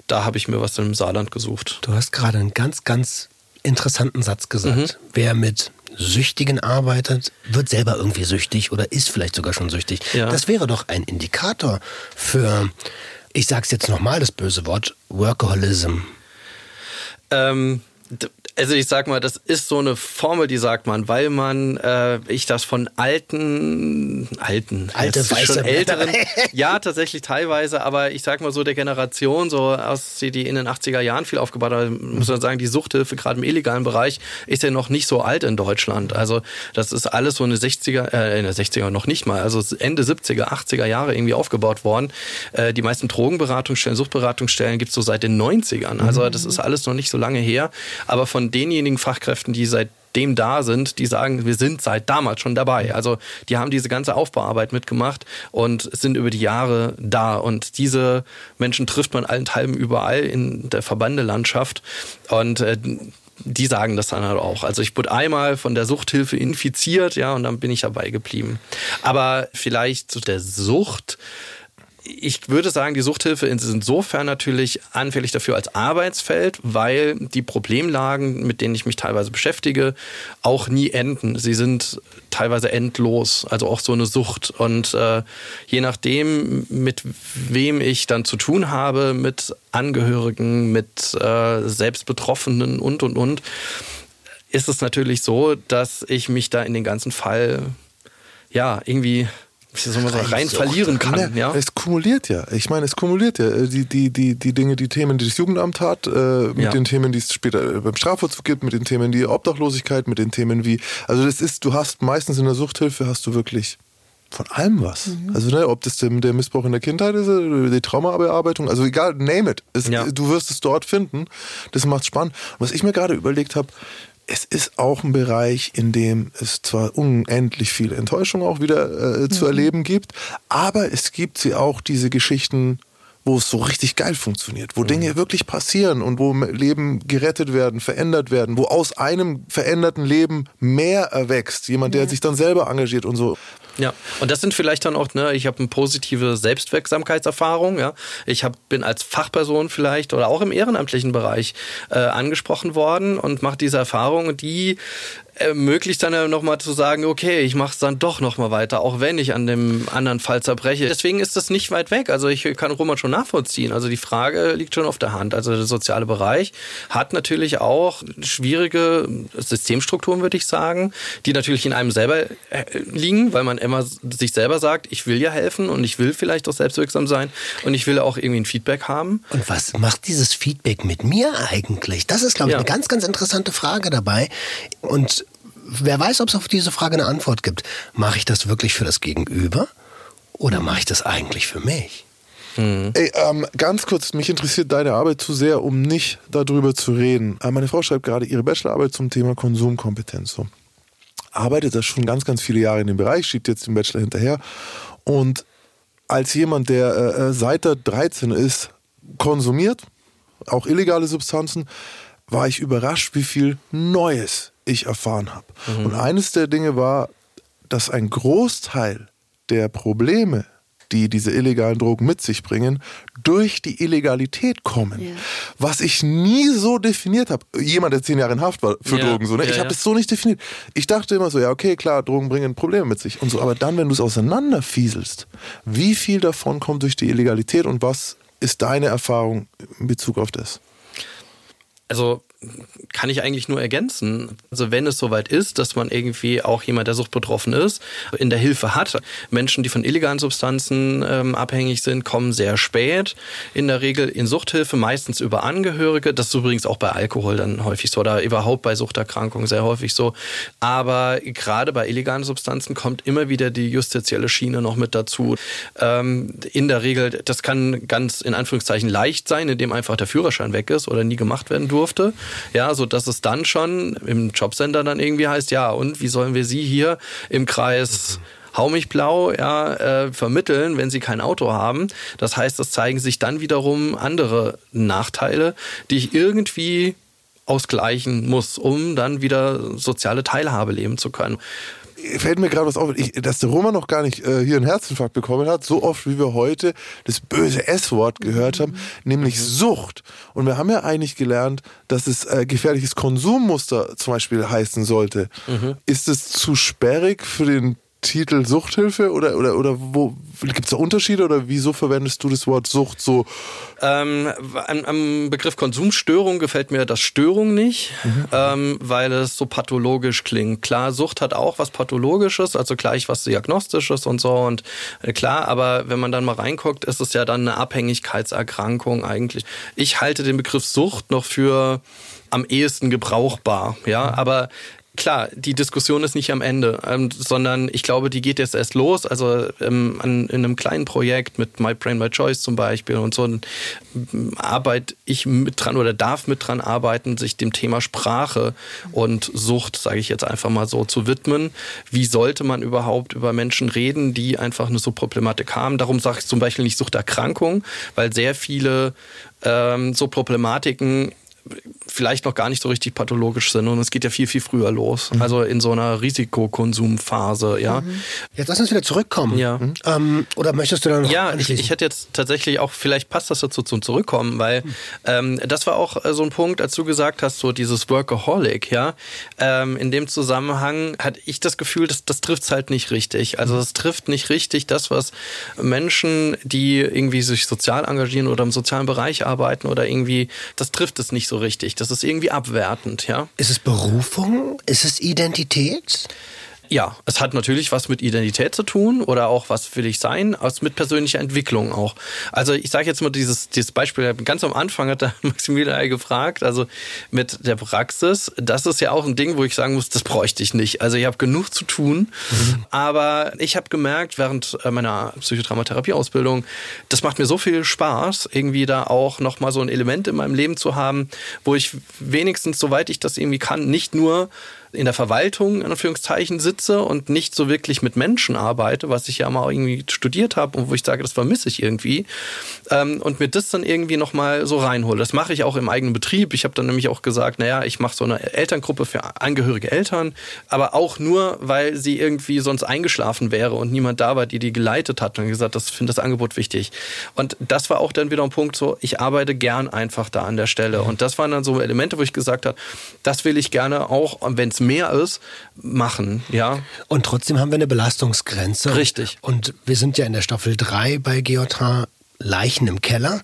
da habe ich mir was im Saarland gesucht. Du hast gerade einen ganz, ganz interessanten Satz gesagt. Mhm. Wer mit Süchtigen arbeitet, wird selber irgendwie süchtig oder ist vielleicht sogar schon süchtig. Ja. Das wäre doch ein Indikator für, ich sag's jetzt nochmal das böse Wort, Workaholism. Ähm, also ich sag mal, das ist so eine Formel, die sagt man, weil man, äh, ich das von alten, alten, Alte, schon älteren, ja tatsächlich teilweise, aber ich sag mal so der Generation, so aus die, die in den 80er Jahren viel aufgebaut haben, muss man sagen, die Suchthilfe gerade im illegalen Bereich ist ja noch nicht so alt in Deutschland. Also das ist alles so eine 60er, äh, in der 60er noch nicht mal, also Ende 70er, 80er Jahre irgendwie aufgebaut worden. Äh, die meisten Drogenberatungsstellen, Suchtberatungsstellen gibt's so seit den 90ern. Also das ist alles noch nicht so lange her. Aber von denjenigen Fachkräften, die seit dem da sind, die sagen, wir sind seit damals schon dabei. Also die haben diese ganze Aufbauarbeit mitgemacht und sind über die Jahre da. Und diese Menschen trifft man allenthalben überall in der Verbandelandschaft. Und äh, die sagen das dann halt auch. Also ich wurde einmal von der Suchthilfe infiziert, ja, und dann bin ich dabei geblieben. Aber vielleicht zu der Sucht ich würde sagen, die Suchthilfe ist insofern natürlich anfällig dafür als Arbeitsfeld, weil die Problemlagen, mit denen ich mich teilweise beschäftige, auch nie enden. Sie sind teilweise endlos, also auch so eine Sucht. Und äh, je nachdem, mit wem ich dann zu tun habe, mit Angehörigen, mit äh, Selbstbetroffenen und, und, und, ist es natürlich so, dass ich mich da in den ganzen Fall, ja, irgendwie wie soll man sagen, rein verlieren kann. Ja, Es kumuliert ja. Ich meine, es kumuliert ja. Äh, Die, die, die, die Dinge, die Themen, die das Jugendamt hat, äh, mit Ja. den Themen, die es später beim Strafvollzug gibt, mit den Themen die Obdachlosigkeit, mit den Themen wie. Also das ist, du hast meistens in der Suchthilfe hast du wirklich von allem was. Also ne, ob das der, der Missbrauch in der Kindheit ist, oder die Traumabearbeitung, also egal, name it. Es, Ja. Du wirst es dort finden. Das macht spannend. Was ich mir gerade überlegt habe, es ist auch ein Bereich, in dem es zwar unendlich viel Enttäuschung auch wieder äh, zu erleben gibt, aber es gibt sie auch diese Geschichten, wo wo es so richtig geil funktioniert, wo Dinge wirklich passieren und wo Leben gerettet werden, verändert werden, wo aus einem veränderten Leben mehr erwächst. Jemand, der sich dann selber engagiert und so. Ja, und das sind vielleicht dann auch, ne, ich habe eine positive Selbstwirksamkeitserfahrung, ja. Ich hab, bin als Fachperson vielleicht oder auch im ehrenamtlichen Bereich äh, angesprochen worden und mache diese Erfahrung, die ermöglicht dann ja nochmal zu sagen, okay, ich mache es dann doch nochmal weiter, auch wenn ich an dem anderen Fall zerbreche. Deswegen ist das nicht weit weg. Also ich kann Roman schon nachvollziehen. Also die Frage liegt schon auf der Hand. Also der soziale Bereich hat natürlich auch schwierige Systemstrukturen, würde ich sagen, die natürlich in einem selber äh, liegen, weil man immer sich selber sagt, ich will ja helfen und ich will vielleicht auch selbstwirksam sein und ich will auch irgendwie ein Feedback haben. Und was macht dieses Feedback mit mir eigentlich? Das ist, glaube ich, ja. eine ganz, ganz interessante Frage dabei. Und wer weiß, ob es auf diese Frage eine Antwort gibt. Mache ich das wirklich für das Gegenüber oder mache ich das eigentlich für mich? Mhm. Ey, ähm, ganz kurz, mich interessiert deine Arbeit zu sehr, um nicht darüber zu reden. Äh, meine Frau schreibt gerade ihre Bachelorarbeit zum Thema Konsumkompetenz. So. Arbeitet das schon ganz, ganz viele Jahre in dem Bereich, schiebt jetzt den Bachelor hinterher. Und als jemand, der äh, äh seit er 13 ist, konsumiert, auch illegale Substanzen, war ich überrascht, wie viel Neues ich erfahren habe. Mhm. Und eines der Dinge war, dass ein Großteil der Probleme, die diese illegalen Drogen mit sich bringen, durch die Illegalität kommen. Ja. Was ich nie so definiert habe. Jemand, der zehn Jahre in Haft war für ja. Drogen, so, ne? ich ja, habe das so nicht definiert. Ich dachte immer so, ja, okay, klar, Drogen bringen Probleme mit sich und so. Aber dann, wenn du es auseinanderfieselst, wie viel davon kommt durch die Illegalität und was ist deine Erfahrung in Bezug auf das? Also kann ich eigentlich nur ergänzen. Also wenn es soweit ist, dass man irgendwie auch jemand, der suchtbetroffen ist, in der Hilfe hat. Menschen, die von illegalen Substanzen ähm, abhängig sind, kommen sehr spät. In der Regel in Suchthilfe, meistens über Angehörige. Das ist übrigens auch bei Alkohol dann häufig so oder überhaupt bei Suchterkrankungen sehr häufig so. Aber gerade bei illegalen Substanzen kommt immer wieder die justizielle Schiene noch mit dazu. Ähm, in der Regel, das kann ganz in Anführungszeichen leicht sein, indem einfach der Führerschein weg ist oder nie gemacht werden durfte. Ja, so dass es dann schon im Jobcenter dann irgendwie heißt, ja, und wie sollen wir Sie hier im Kreis Hau mich blau ja, äh, vermitteln, wenn sie kein Auto haben. Das heißt, es zeigen sich dann wiederum andere Nachteile, die ich irgendwie ausgleichen muss, um dann wieder soziale Teilhabe leben zu können fällt mir gerade was auf, ich, dass der Roman noch gar nicht äh, hier einen Herzinfarkt bekommen hat, so oft wie wir heute das böse S-Wort gehört haben, nämlich mhm. Sucht. Und wir haben ja eigentlich gelernt, dass es äh, gefährliches Konsummuster zum Beispiel heißen sollte. Mhm. Ist es zu sperrig für den Titel Suchthilfe oder, oder, oder wo gibt es da Unterschiede oder wieso verwendest du das Wort Sucht so? Ähm, am, am, Begriff Konsumstörung gefällt mir das Störung nicht, mhm. ähm, weil es so pathologisch klingt. Klar, Sucht hat auch was Pathologisches, also gleich was Diagnostisches und so und äh, klar, aber wenn man dann mal reinguckt, ist es ja dann eine Abhängigkeitserkrankung eigentlich. Ich halte den Begriff Sucht noch für am ehesten gebrauchbar, ja, mhm. aber klar, die Diskussion ist nicht am Ende, ähm, sondern ich glaube, die geht jetzt erst los. Also ähm, an, in einem kleinen Projekt mit My Brain, My Choice zum Beispiel und so arbeite ich mit dran oder darf mit dran arbeiten, sich dem Thema Sprache und Sucht, sage ich jetzt einfach mal so, zu widmen. Wie sollte man überhaupt über Menschen reden, die einfach eine so Problematik haben? Darum sage ich zum Beispiel nicht Suchterkrankung, weil sehr viele ähm, so Problematiken vielleicht noch gar nicht so richtig pathologisch sind und es geht ja viel, viel früher los. Mhm. Also in so einer Risikokonsumphase, ja. Mhm. Jetzt lass uns wieder zurückkommen. Ja. Mhm. Ähm, oder möchtest du dann noch Ja, ich, ich hätte jetzt tatsächlich auch, vielleicht passt das dazu zum Zurückkommen, weil mhm. ähm, das war auch äh, so ein Punkt, als du gesagt hast, so dieses Workaholic, ja. Ähm, in dem Zusammenhang hatte ich das Gefühl, dass das trifft es halt nicht richtig. Also es trifft nicht richtig das, was Menschen, die irgendwie sich sozial engagieren oder im sozialen Bereich arbeiten oder irgendwie, das trifft es nicht so richtig. Das ist irgendwie abwertend, ja. Ist es Berufung? Ist es Identität? Ja, es hat natürlich was mit Identität zu tun oder auch was will ich sein, aus mit persönlicher Entwicklung auch. Also ich sage jetzt mal dieses, dieses Beispiel, ganz am Anfang hat der Maximilian gefragt, also mit der Praxis, das ist ja auch ein Ding, wo ich sagen muss, das bräuchte ich nicht. Also ich habe genug zu tun, mhm. aber ich habe gemerkt während äh, meiner Psychodramatherapie-Ausbildung, das macht mir so viel Spaß, irgendwie da auch nochmal so ein Element in meinem Leben zu haben, wo ich wenigstens, soweit ich das irgendwie kann, nicht nur in der Verwaltung in Anführungszeichen sitze und nicht so wirklich mit Menschen arbeite, was ich ja mal irgendwie studiert habe und wo ich sage, das vermisse ich irgendwie. Ähm, und mir das dann irgendwie nochmal so reinhole. Das mache ich auch im eigenen Betrieb. Ich habe dann nämlich auch gesagt, naja, ich mache so eine Elterngruppe für angehörige Eltern, aber auch nur, weil sie irgendwie sonst eingeschlafen wäre und niemand da war, die die geleitet hat und gesagt, das finde das Angebot wichtig. Und das war auch dann wieder ein Punkt so, ich arbeite gern einfach da an der Stelle. Und das waren dann so Elemente, wo ich gesagt habe, das will ich gerne auch, wenn es mehr ist, machen, ja. Und trotzdem haben wir eine Belastungsgrenze. Richtig. Und wir sind ja in der Staffel 3 bei Geotard Leichen im Keller.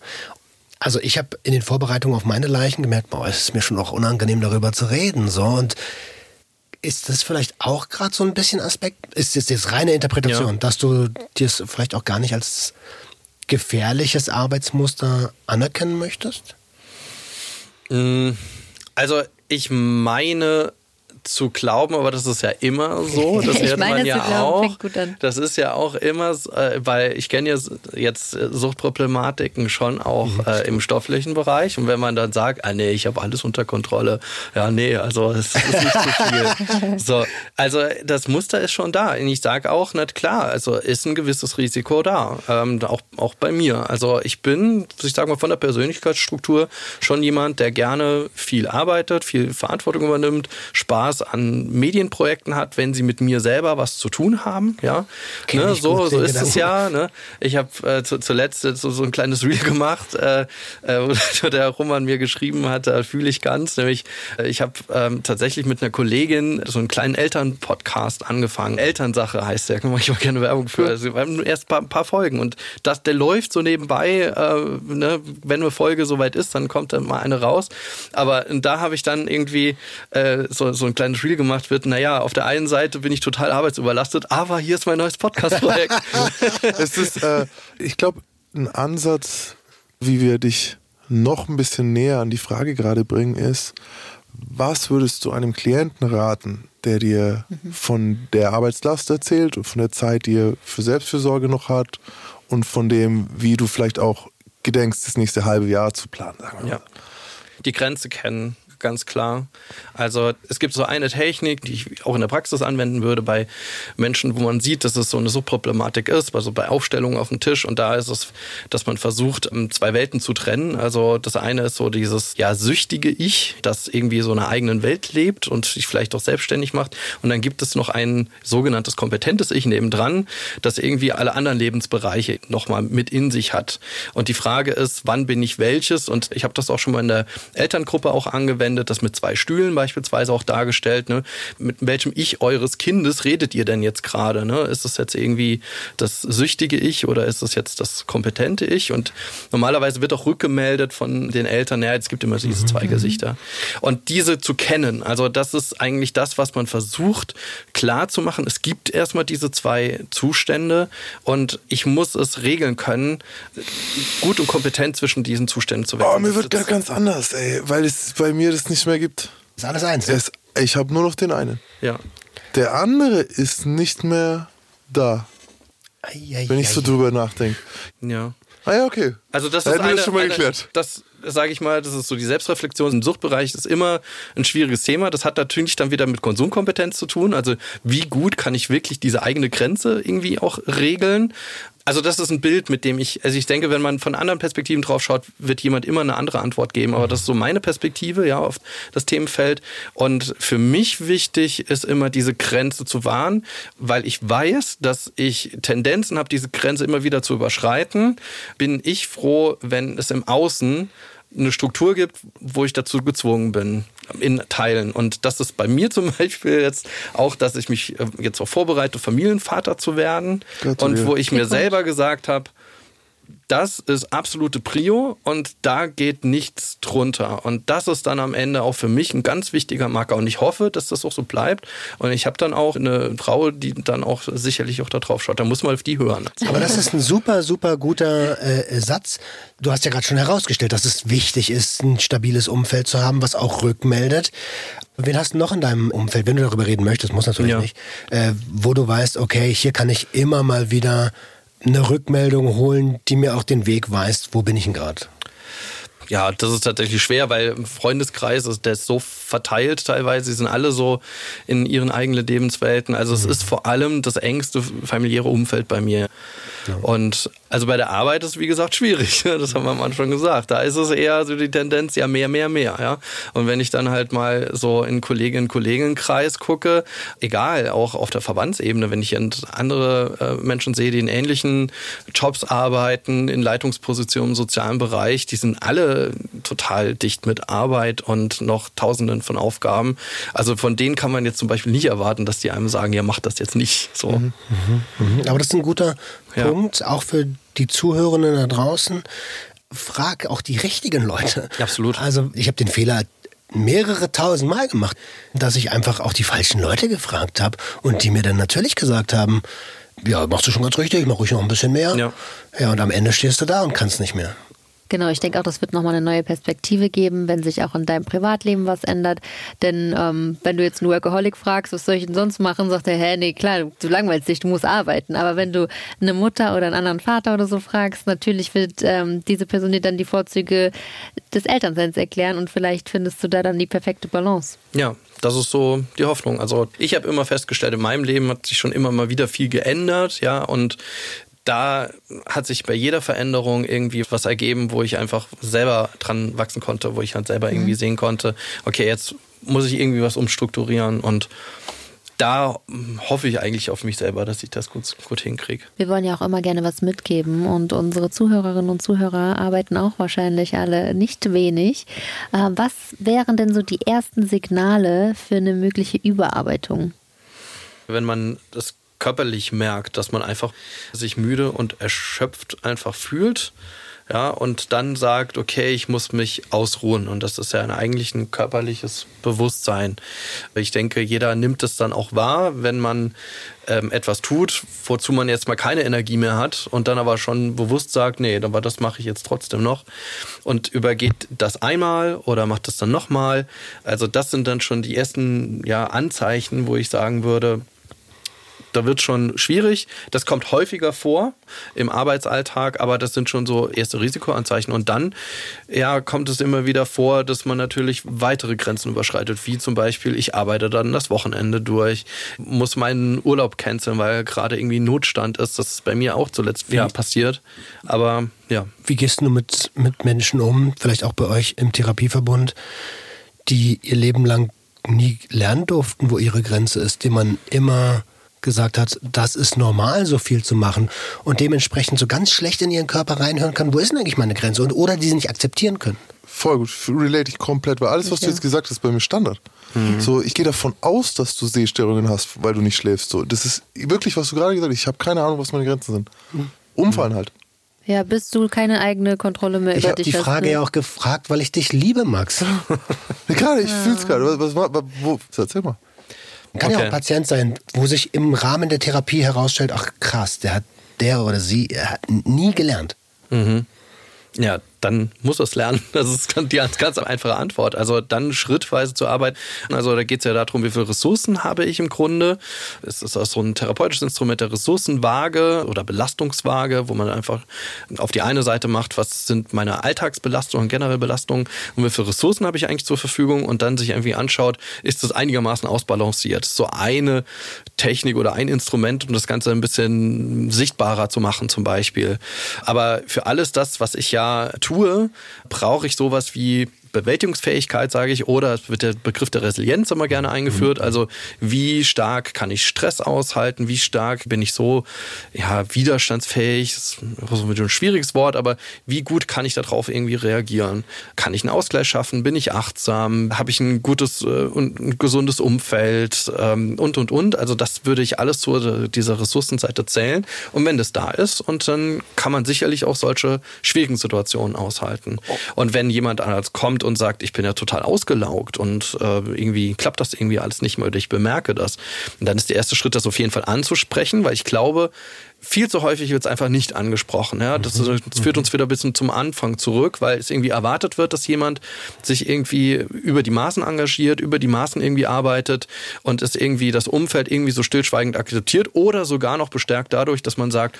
Also ich habe in den Vorbereitungen auf meine Leichen gemerkt, boah, es ist mir schon auch unangenehm darüber zu reden. So und ist das vielleicht auch gerade so ein bisschen Aspekt? Ist das jetzt reine Interpretation, Ja. dass du dir es vielleicht auch gar nicht als gefährliches Arbeitsmuster anerkennen möchtest? Mm, Also ich meine zu glauben, aber das ist ja immer so. Das Ich hört meine man ja glauben, auch. fängt gut an. Das ist ja auch immer, so, äh, weil ich kenne ja jetzt äh, Suchtproblematiken schon auch Mhm. äh, im stofflichen Bereich. Und wenn man dann sagt, ah nee, ich habe alles unter Kontrolle, ja nee, also es ist nicht zu viel. so, also das Muster ist schon da. Und ich sage auch, na klar, also ist ein gewisses Risiko da, ähm, auch auch bei mir. Also ich bin, ich sage mal von der Persönlichkeitsstruktur schon jemand, der gerne viel arbeitet, viel Verantwortung übernimmt, Spaß an Medienprojekten hat, wenn sie mit mir selber was zu tun haben. Ja, ne, so, gut, so ist es ja. Ne? Ich habe äh, zu, zuletzt so, so ein kleines Reel gemacht, äh, äh, wo der Roman mir geschrieben hat, da fühle ich ganz. Nämlich, äh, ich habe ähm, tatsächlich mit einer Kollegin so einen kleinen Elternpodcast angefangen. Elternsache heißt der, da mache ich mal gerne Werbung für. Also, wir haben erst ein paar, ein paar Folgen und das, der läuft so nebenbei. Äh, ne? Wenn eine Folge soweit ist, dann kommt dann mal eine raus. Aber da habe ich dann irgendwie äh, so, so ein kleines Reel gemacht, wird, naja, auf der einen Seite bin ich total arbeitsüberlastet, aber hier ist mein neues Podcast-Projekt. es ist, äh, ich glaube, ein Ansatz, wie wir dich noch ein bisschen näher an die Frage gerade bringen, ist, was würdest du einem Klienten raten, der dir von der Arbeitslast erzählt und von der Zeit, die er für Selbstfürsorge noch hat und von dem, wie du vielleicht auch gedenkst, das nächste halbe Jahr zu planen, sagen wir mal. Ja. Die Grenze kennen, ganz klar. Also es gibt so eine Technik, die ich auch in der Praxis anwenden würde bei Menschen, wo man sieht, dass es so eine Suchtproblematik ist, also bei Aufstellungen auf dem Tisch. Und da ist es, dass man versucht, ähm, zwei Welten zu trennen. Also das eine ist so dieses ja süchtige Ich, das irgendwie so in einer eigenen Welt lebt und sich vielleicht auch selbstständig macht. Und dann gibt es noch ein sogenanntes kompetentes Ich nebendran, das irgendwie alle anderen Lebensbereiche nochmal mit in sich hat. Und die Frage ist, wann bin ich welches? Und ich habe das auch schon mal in der Elterngruppe auch angewendet, das mit zwei Stühlen beispielsweise auch dargestellt. Ne? Mit welchem Ich eures Kindes redet ihr denn jetzt gerade? Ne? Ist es jetzt irgendwie das süchtige Ich oder ist es jetzt das kompetente Ich? Und normalerweise wird auch rückgemeldet von den Eltern, ja, es gibt immer diese zwei Gesichter. Und diese zu kennen, also das ist eigentlich das, was man versucht klar zu machen. Es gibt erstmal diese zwei Zustände und ich muss es regeln können, gut und kompetent zwischen diesen Zuständen zu Oh, wechseln. mir Das wird gar ganz anders, ey, weil es bei mir das nicht mehr gibt. Ist alles eins. Es, ich habe nur noch den einen. ja. Der andere ist nicht mehr da, wenn ich so drüber nachdenke. Ja. Ah ja, okay. Also das Da ist hätten wir eine, das schon mal eine, geklärt. Das sage ich mal, das ist so die Selbstreflexion im Suchtbereich ist immer ein schwieriges Thema. Das hat natürlich dann wieder mit Konsumkompetenz zu tun. Also wie gut kann ich wirklich diese eigene Grenze irgendwie auch regeln? Also das ist ein Bild, mit dem ich, also ich denke, wenn man von anderen Perspektiven drauf schaut, wird jemand immer eine andere Antwort geben. Aber das ist so meine Perspektive, ja, auf das Themenfeld. Und für mich wichtig ist immer diese Grenze zu wahren, weil ich weiß, dass ich Tendenzen habe, diese Grenze immer wieder zu überschreiten. Bin ich froh, wenn es im Außen eine Struktur gibt, wo ich dazu gezwungen bin, in Teilen. Und das ist bei mir zum Beispiel jetzt auch, dass ich mich äh, jetzt auch vorbereite, Familienvater zu werden. Gratuliere. Und wo ich mir selber gesagt habe, das ist absolute Prio und da geht nichts drunter. Und das ist dann am Ende auch für mich ein ganz wichtiger Marker. Und ich hoffe, dass das auch so bleibt. Und ich habe dann auch eine Frau, die dann auch sicherlich auch da drauf schaut. Da muss man auf die hören. Aber das ist ein super, super guter äh, Satz. Du hast ja gerade schon herausgestellt, dass es wichtig ist, ein stabiles Umfeld zu haben, was auch rückmeldet. Wen hast du noch in deinem Umfeld, wenn du darüber reden möchtest, muss natürlich Ja. nicht, äh, wo du weißt, okay, hier kann ich immer mal wieder eine Rückmeldung holen, die mir auch den Weg weist, wo bin ich denn gerade? Ja, das ist tatsächlich schwer, weil im Freundeskreis ist der ist so verteilt teilweise. Sie sind alle so in ihren eigenen Lebenswelten. Also es ist vor allem das engste familiäre Umfeld bei mir. Und also bei der Arbeit ist wie gesagt schwierig. Das haben wir am Anfang gesagt. Da ist es eher so die Tendenz, ja mehr, mehr, mehr. Ja. Und wenn ich dann halt mal so in Kolleginnen und Kollegenkreis gucke, egal, auch auf der Verbandsebene, wenn ich andere äh, Menschen sehe, die in ähnlichen Jobs arbeiten, in Leitungspositionen im sozialen Bereich, die sind alle total dicht mit Arbeit und noch Tausenden von Aufgaben. Also von denen kann man jetzt zum Beispiel nicht erwarten, dass die einem sagen, ja, mach das jetzt nicht. So. Mhm, Aber das ist ein guter Ja. Punkt, auch für die Zuhörenden da draußen. Frag auch die richtigen Leute. Absolut. Also ich habe den Fehler mehrere tausend Mal gemacht, dass ich einfach auch die falschen Leute gefragt habe und die mir dann natürlich gesagt haben, ja, machst du schon ganz richtig, mach ruhig noch ein bisschen mehr. Ja. ja, und am Ende stehst du da und kannst nicht mehr. Genau, ich denke auch, das wird nochmal eine neue Perspektive geben, wenn sich auch in deinem Privatleben was ändert. Denn ähm, wenn du jetzt einen Workaholic fragst, was soll ich denn sonst machen, sagt er, hä, nee, klar, du, langweilst dich, du musst arbeiten. Aber wenn du eine Mutter oder einen anderen Vater oder so fragst, natürlich wird ähm, diese Person dir dann die Vorzüge des Elternseins erklären und vielleicht findest du da dann die perfekte Balance. Ja, das ist so die Hoffnung. Also ich habe immer festgestellt, in meinem Leben hat sich schon immer mal wieder viel geändert, ja, und da hat sich bei jeder Veränderung irgendwie was ergeben, wo ich einfach selber dran wachsen konnte, wo ich halt selber irgendwie sehen konnte, okay, jetzt muss ich irgendwie was umstrukturieren und da hoffe ich eigentlich auf mich selber, dass ich das gut, gut hinkriege. Wir wollen ja auch immer gerne was mitgeben und unsere Zuhörerinnen und Zuhörer arbeiten auch wahrscheinlich alle nicht wenig. Äh, Was wären denn so die ersten Signale für eine mögliche Überarbeitung? wenn man das körperlich merkt, dass man einfach sich müde und erschöpft einfach fühlt, ja, und dann sagt, okay, ich muss mich ausruhen. Und das ist ja eigentlich ein körperliches Bewusstsein. Ich denke, jeder nimmt es dann auch wahr, wenn man ähm, etwas tut, wozu man jetzt mal keine Energie mehr hat und dann aber schon bewusst sagt, nee, aber das mache ich jetzt trotzdem noch und übergeht das einmal oder macht das dann nochmal. Also das sind dann schon die ersten ja, Anzeichen, wo ich sagen würde, da wird schon schwierig. Das kommt häufiger vor im Arbeitsalltag, aber das sind schon so erste Risikoanzeichen. Und dann ja, kommt es immer wieder vor, dass man natürlich weitere Grenzen überschreitet, wie zum Beispiel, ich arbeite dann das Wochenende durch, muss meinen Urlaub canceln, weil gerade irgendwie Notstand ist. Das ist bei mir auch zuletzt ja, passiert. Aber ja. Wie gehst du mit, mit Menschen um, vielleicht auch bei euch im Therapieverbund, die ihr Leben lang nie lernen durften, wo ihre Grenze ist, die man immer gesagt hat, das ist normal, so viel zu machen und dementsprechend so ganz schlecht in ihren Körper reinhören kann, wo ist denn eigentlich meine Grenze und oder die sie nicht akzeptieren können. Voll gut, relate ich komplett, weil alles, was du jetzt gesagt hast, ist bei mir Standard. So, ich gehe davon aus, dass du Sehstörungen hast, weil du nicht schläfst. So, das ist wirklich, was du gerade gesagt hast. Ich habe keine Ahnung, was meine Grenzen sind. Umfallen halt. Ja, bis du keine eigene Kontrolle mehr Ich über habe dich die hast. Frage ne? ja auch gefragt, weil ich dich liebe, Max. Gerade, ich fühl's gerade. Was, was, was, wo, erzähl mal. Kann ja auch Okay. ein Patient sein, wo sich im Rahmen der Therapie herausstellt, ach krass, der hat der oder sie hat nie gelernt. Ja, dann muss es lernen. Das ist die ganz, einfache Antwort. Also dann schrittweise zur Arbeit. Also da geht es ja darum, wie viele Ressourcen habe ich im Grunde. Es ist auch so ein therapeutisches Instrument der Ressourcenwaage oder Belastungswaage, wo man einfach auf die eine Seite macht, was sind meine Alltagsbelastungen, generell Belastungen und wie viele Ressourcen habe ich eigentlich zur Verfügung und dann sich irgendwie anschaut, ist das einigermaßen ausbalanciert. So eine Technik oder ein Instrument, um das Ganze ein bisschen sichtbarer zu machen zum Beispiel. Aber für alles das, was ich ja tue, brauche ich sowas wie Bewältigungsfähigkeit, sage ich, oder es wird der Begriff der Resilienz immer gerne eingeführt. Also wie stark kann ich Stress aushalten, wie stark bin ich so ja, widerstandsfähig, das ist ein schwieriges Wort, aber wie gut kann ich darauf irgendwie reagieren? Kann ich einen Ausgleich schaffen? Bin ich achtsam? Habe ich ein gutes äh, und ein gesundes Umfeld? Ähm, und, und, und. Also das würde ich alles zu dieser Ressourcenseite zählen. Und wenn das da ist, und dann kann man sicherlich auch solche schwierigen Situationen aushalten. Und wenn jemand als kommt und sagt, ich bin ja total ausgelaugt und äh, irgendwie klappt das irgendwie alles nicht mehr oder ich bemerke das, dann ist der erste Schritt, das auf jeden Fall anzusprechen, weil ich glaube, viel zu häufig wird es einfach nicht angesprochen. Ja? Das, das führt uns wieder ein bisschen zum Anfang zurück, weil es irgendwie erwartet wird, dass jemand sich irgendwie über die Maßen engagiert, über die Maßen irgendwie arbeitet und es irgendwie das Umfeld irgendwie so stillschweigend akzeptiert oder sogar noch bestärkt dadurch, dass man sagt,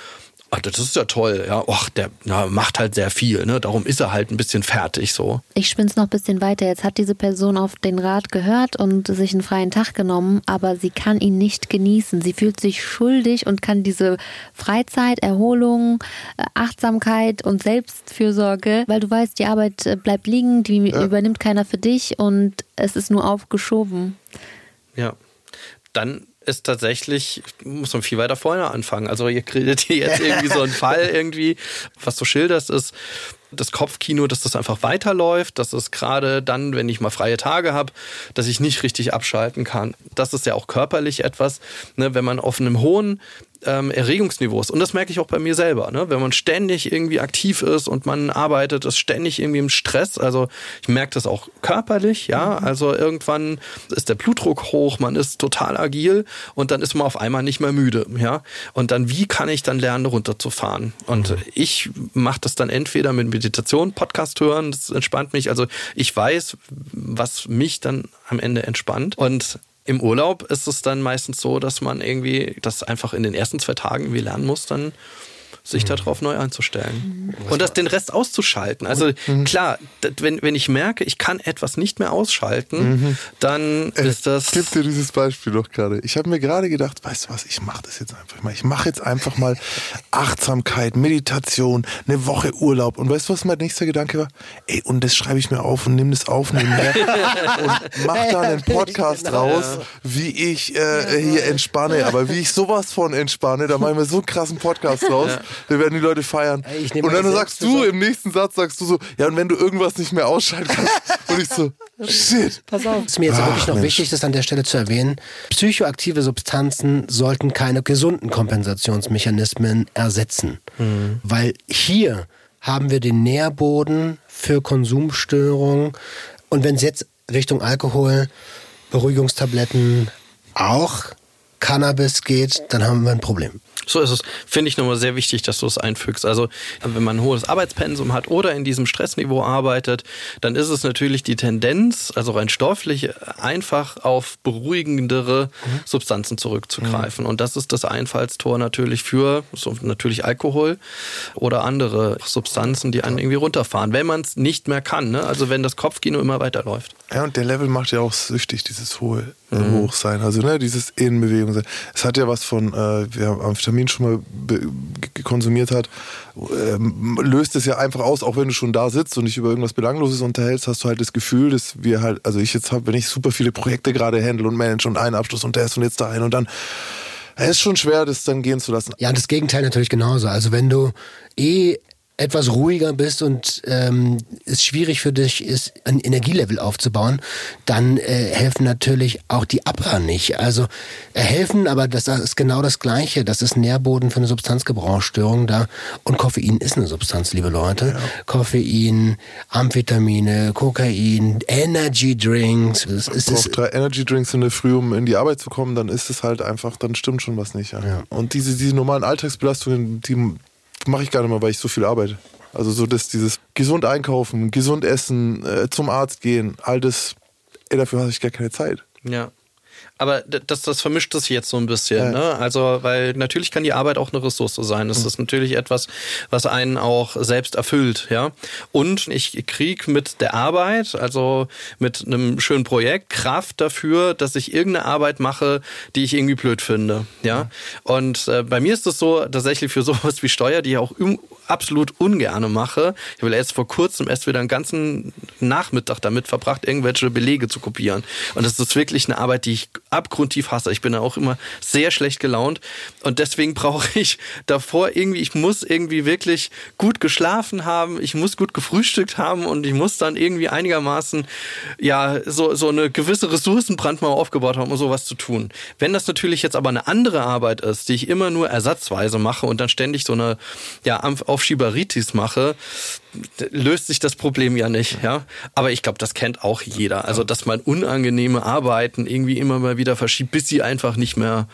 ach, das ist ja toll, ja, och, der na, macht halt sehr viel, ne? Darum ist er halt ein bisschen fertig so. Ich spinne es noch ein bisschen weiter. Jetzt hat diese Person auf den Rat gehört und sich einen freien Tag genommen, aber sie kann ihn nicht genießen. Sie fühlt sich schuldig und kann diese Freizeit, Erholung, äh, Achtsamkeit und Selbstfürsorge, weil du weißt, die Arbeit äh, bleibt liegen, die ja. übernimmt keiner für dich und es ist nur aufgeschoben. Ja. Dann ist tatsächlich, muss man viel weiter vorne anfangen. Also ihr kriegt hier jetzt irgendwie so einen Fall irgendwie, was du schilderst, ist das Kopfkino, dass das einfach weiterläuft, dass es gerade dann, wenn ich mal freie Tage habe, dass ich nicht richtig abschalten kann. Das ist ja auch körperlich etwas, ne, wenn man auf einem hohen ähm, Erregungsniveaus. Und das merke ich auch bei mir selber. Ne? Wenn man ständig irgendwie aktiv ist und man arbeitet, ist ständig irgendwie im Stress. Also ich merke das auch körperlich, ja. Mhm. Also irgendwann ist der Blutdruck hoch, man ist total agil und dann ist man auf einmal nicht mehr müde, ja. Und dann, wie kann ich dann lernen, runterzufahren? Und mhm. ich mache das dann entweder mit Meditation, Podcast hören, das entspannt mich. Also ich weiß, was mich dann am Ende entspannt. Und im Urlaub ist es dann meistens so, dass man irgendwie das einfach in den ersten zwei Tagen irgendwie lernen muss, dann sich mhm. darauf neu einzustellen. Mhm. Und das den Rest auszuschalten. Also mhm. klar, wenn, wenn ich merke, ich kann etwas nicht mehr ausschalten, mhm. dann äh, ist das. Ich gebe dir dieses Beispiel doch gerade. Ich habe mir gerade gedacht, weißt du was, ich mache das jetzt einfach mal. Ich mache jetzt einfach mal Achtsamkeit, Meditation, eine Woche Urlaub. Und weißt du, was mein nächster Gedanke war? Ey, und das schreibe ich mir auf und nimm das auf nebenher und mach da einen Podcast genau. raus, wie ich äh, hier entspanne. Aber wie ich sowas von entspanne, da machen wir so einen krassen Podcast raus. Ja da werden die Leute feiern. Ey, und dann sagst du im nächsten Satz, sagst du so, ja, und wenn du irgendwas nicht mehr ausschalten kannst, und ich so, shit. Pass auf. Es ist mir jetzt Ach, wirklich noch Mensch. wichtig, das an der Stelle zu erwähnen. Psychoaktive Substanzen sollten keine gesunden Kompensationsmechanismen ersetzen. Mhm. Weil hier haben wir den Nährboden für Konsumstörungen. Und wenn es jetzt Richtung Alkohol, Beruhigungstabletten, auch Cannabis geht, dann haben wir ein Problem. So ist es, finde ich nochmal sehr wichtig, dass du es einfügst. Also, wenn man ein hohes Arbeitspensum hat oder in diesem Stressniveau arbeitet, dann ist es natürlich die Tendenz, also rein stofflich, einfach auf beruhigendere mhm. Substanzen zurückzugreifen. Mhm. Und das ist das Einfallstor natürlich für so natürlich Alkohol oder andere Substanzen, die einen irgendwie runterfahren, wenn man es nicht mehr kann. Ne? Also, wenn das Kopfkino immer weiterläuft. Ja, und der Level macht ja auch süchtig, dieses hohe mhm. Hochsein. Also, ne, dieses Innenbewegung sein. Es hat ja was von, äh, wir haben Amphetamin schon mal konsumiert hat, ähm, löst es ja einfach aus, auch wenn du schon da sitzt und dich über irgendwas Belangloses unterhältst, hast du halt das Gefühl, dass wir halt, also ich jetzt habe, wenn ich super viele Projekte gerade handle und manage und einen Abschluss und der ist und jetzt da ein und dann es ist schon schwer, das dann gehen zu lassen. Ja, das Gegenteil natürlich genauso. Also wenn du eh etwas ruhiger bist und ähm, es schwierig für dich ist, ein Energielevel aufzubauen, dann äh, helfen natürlich auch die Abra nicht. Also äh, helfen, aber das ist genau das Gleiche. Das ist Nährboden für eine Substanzgebrauchsstörung da. Und Koffein ist eine Substanz, liebe Leute. Ja. Koffein, Amphetamine, Kokain, Energy Drinks. Es ist, es drei Energy Drinks in der Früh, um in die Arbeit zu kommen, dann ist es halt einfach, dann stimmt schon was nicht. Ja. ja. Und diese, diese normalen Alltagsbelastungen, die mache ich gar nicht mehr, weil ich so viel arbeite. Also so dass dieses gesund einkaufen, gesund essen, äh, zum Arzt gehen, all das, ey, dafür habe ich gar keine Zeit. Ja. Aber das, das vermischt sich jetzt so ein bisschen. Ja. Ne? Also, weil natürlich kann die Arbeit auch eine Ressource sein. Das mhm. ist natürlich etwas, was einen auch selbst erfüllt. Ja? Und ich kriege mit der Arbeit, also mit einem schönen Projekt, Kraft dafür, dass ich irgendeine Arbeit mache, die ich irgendwie blöd finde. Ja? Mhm. Und äh, bei mir ist es so, tatsächlich für sowas wie Steuer, die ich auch absolut ungerne mache. Ich habe jetzt vor kurzem erst wieder einen ganzen Nachmittag damit verbracht, irgendwelche Belege zu kopieren. Und das ist wirklich eine Arbeit, die ich abgrundtief hasse. Ich bin da auch immer sehr schlecht gelaunt und deswegen brauche ich davor irgendwie, ich muss irgendwie wirklich gut geschlafen haben, ich muss gut gefrühstückt haben und ich muss dann irgendwie einigermaßen ja so, so eine gewisse Ressourcenbrand mal aufgebaut haben, um sowas zu tun. Wenn das natürlich jetzt aber eine andere Arbeit ist, die ich immer nur ersatzweise mache und dann ständig so eine ja, Aufschieberitis mache, löst sich das Problem ja nicht, ja. Aber ich glaube, das kennt auch jeder. Also, dass man unangenehme Arbeiten irgendwie immer mal wieder verschiebt, bis sie einfach nicht mehr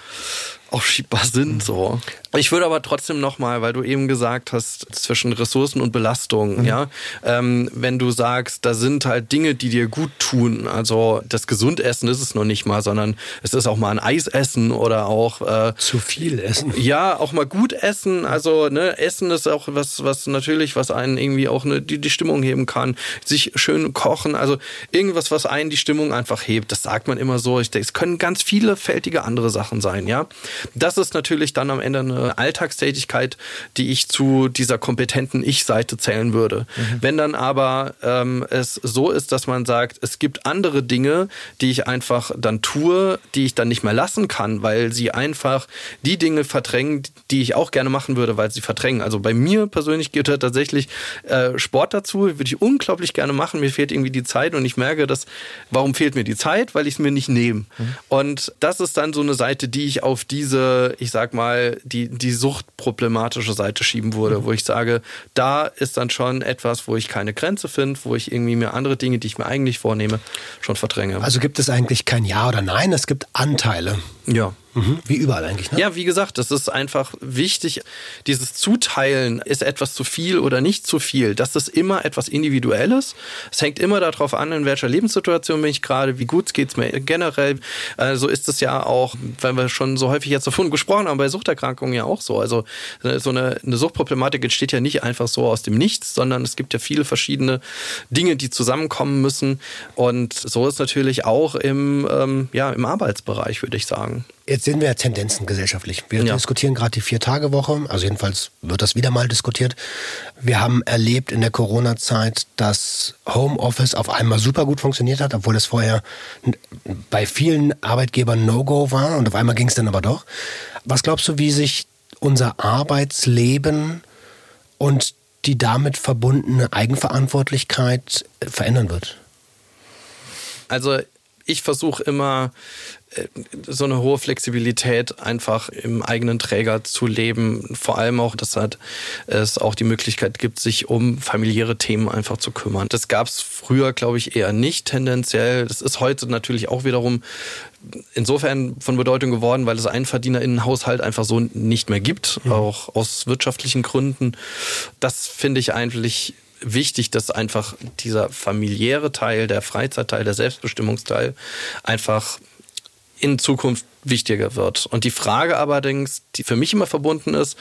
aufschiebbar sind. So. Ich würde aber trotzdem nochmal, weil du eben gesagt hast, zwischen Ressourcen und Belastung, mhm. ja, ähm, wenn du sagst, da sind halt Dinge, die dir gut tun, also das Gesundessen ist es noch nicht mal, sondern es ist auch mal ein Eis essen oder auch äh, zu viel essen. Ja, auch mal gut essen. Also ne, Essen ist auch was, was natürlich, was einen irgendwie auch ne, die, die Stimmung heben kann. Sich schön kochen, also irgendwas, was einen die Stimmung einfach hebt. Das sagt man immer so. Ich denke, es können ganz vielfältige andere Sachen sein, ja. Das ist natürlich dann am Ende eine Alltagstätigkeit, die ich zu dieser kompetenten Ich-Seite zählen würde. Mhm. Wenn dann aber ähm, es so ist, dass man sagt, es gibt andere Dinge, die ich einfach dann tue, die ich dann nicht mehr lassen kann, weil sie einfach die Dinge verdrängen, die ich auch gerne machen würde, weil sie verdrängen. Also bei mir persönlich gehört tatsächlich äh, Sport dazu, würde ich unglaublich gerne machen. Mir fehlt irgendwie die Zeit und ich merke, dass, warum fehlt mir die Zeit? Weil ich es mir nicht nehme. Mhm. Und das ist dann so eine Seite, die ich auf diese, ich sag mal, die, die suchtproblematische Seite schieben würde, mhm. wo ich sage, da ist dann schon etwas, wo ich keine Grenze finde, wo ich irgendwie mir andere Dinge, die ich mir eigentlich vornehme, schon verdränge. Also gibt es eigentlich kein Ja oder Nein, es gibt Anteile. Ja. Mhm. Wie überall eigentlich. Ne? Ja, wie gesagt, das ist einfach wichtig. Dieses Zuteilen, ist etwas zu viel oder nicht zu viel, das ist immer etwas Individuelles. Es hängt immer darauf an, in welcher Lebenssituation bin ich gerade, wie gut geht es mir generell. So also ist es ja auch, wenn wir schon so häufig jetzt davon gesprochen haben, bei Suchterkrankungen ja auch so. Also so eine, eine Suchtproblematik entsteht ja nicht einfach so aus dem Nichts, sondern es gibt ja viele verschiedene Dinge, die zusammenkommen müssen. Und so ist natürlich auch im, ähm, ja, im Arbeitsbereich, würde ich sagen. Jetzt sehen wir ja Tendenzen gesellschaftlich. Wir ja. diskutieren gerade die Vier-Tage-Woche, also jedenfalls wird das wieder mal diskutiert. Wir haben erlebt in der Corona-Zeit, dass Homeoffice auf einmal super gut funktioniert hat, obwohl es vorher bei vielen Arbeitgebern No-Go war und auf einmal ging es dann aber doch. Was glaubst du, wie sich unser Arbeitsleben und die damit verbundene Eigenverantwortlichkeit verändern wird? Also ich versuche immer äh, so eine hohe Flexibilität einfach im eigenen Träger zu leben. Vor allem auch, dass halt es auch die Möglichkeit gibt, sich um familiäre Themen einfach zu kümmern. Das gab es früher, glaube ich, eher nicht tendenziell. Das ist heute natürlich auch wiederum insofern von Bedeutung geworden, weil es einen Verdiener in den Haushalt einfach so nicht mehr gibt, mhm. auch aus wirtschaftlichen Gründen. Das finde ich eigentlich wichtig, dass einfach dieser familiäre Teil, der Freizeitteil, der Selbstbestimmungsteil einfach in Zukunft wichtiger wird. Und die Frage allerdings, die für mich immer verbunden ist,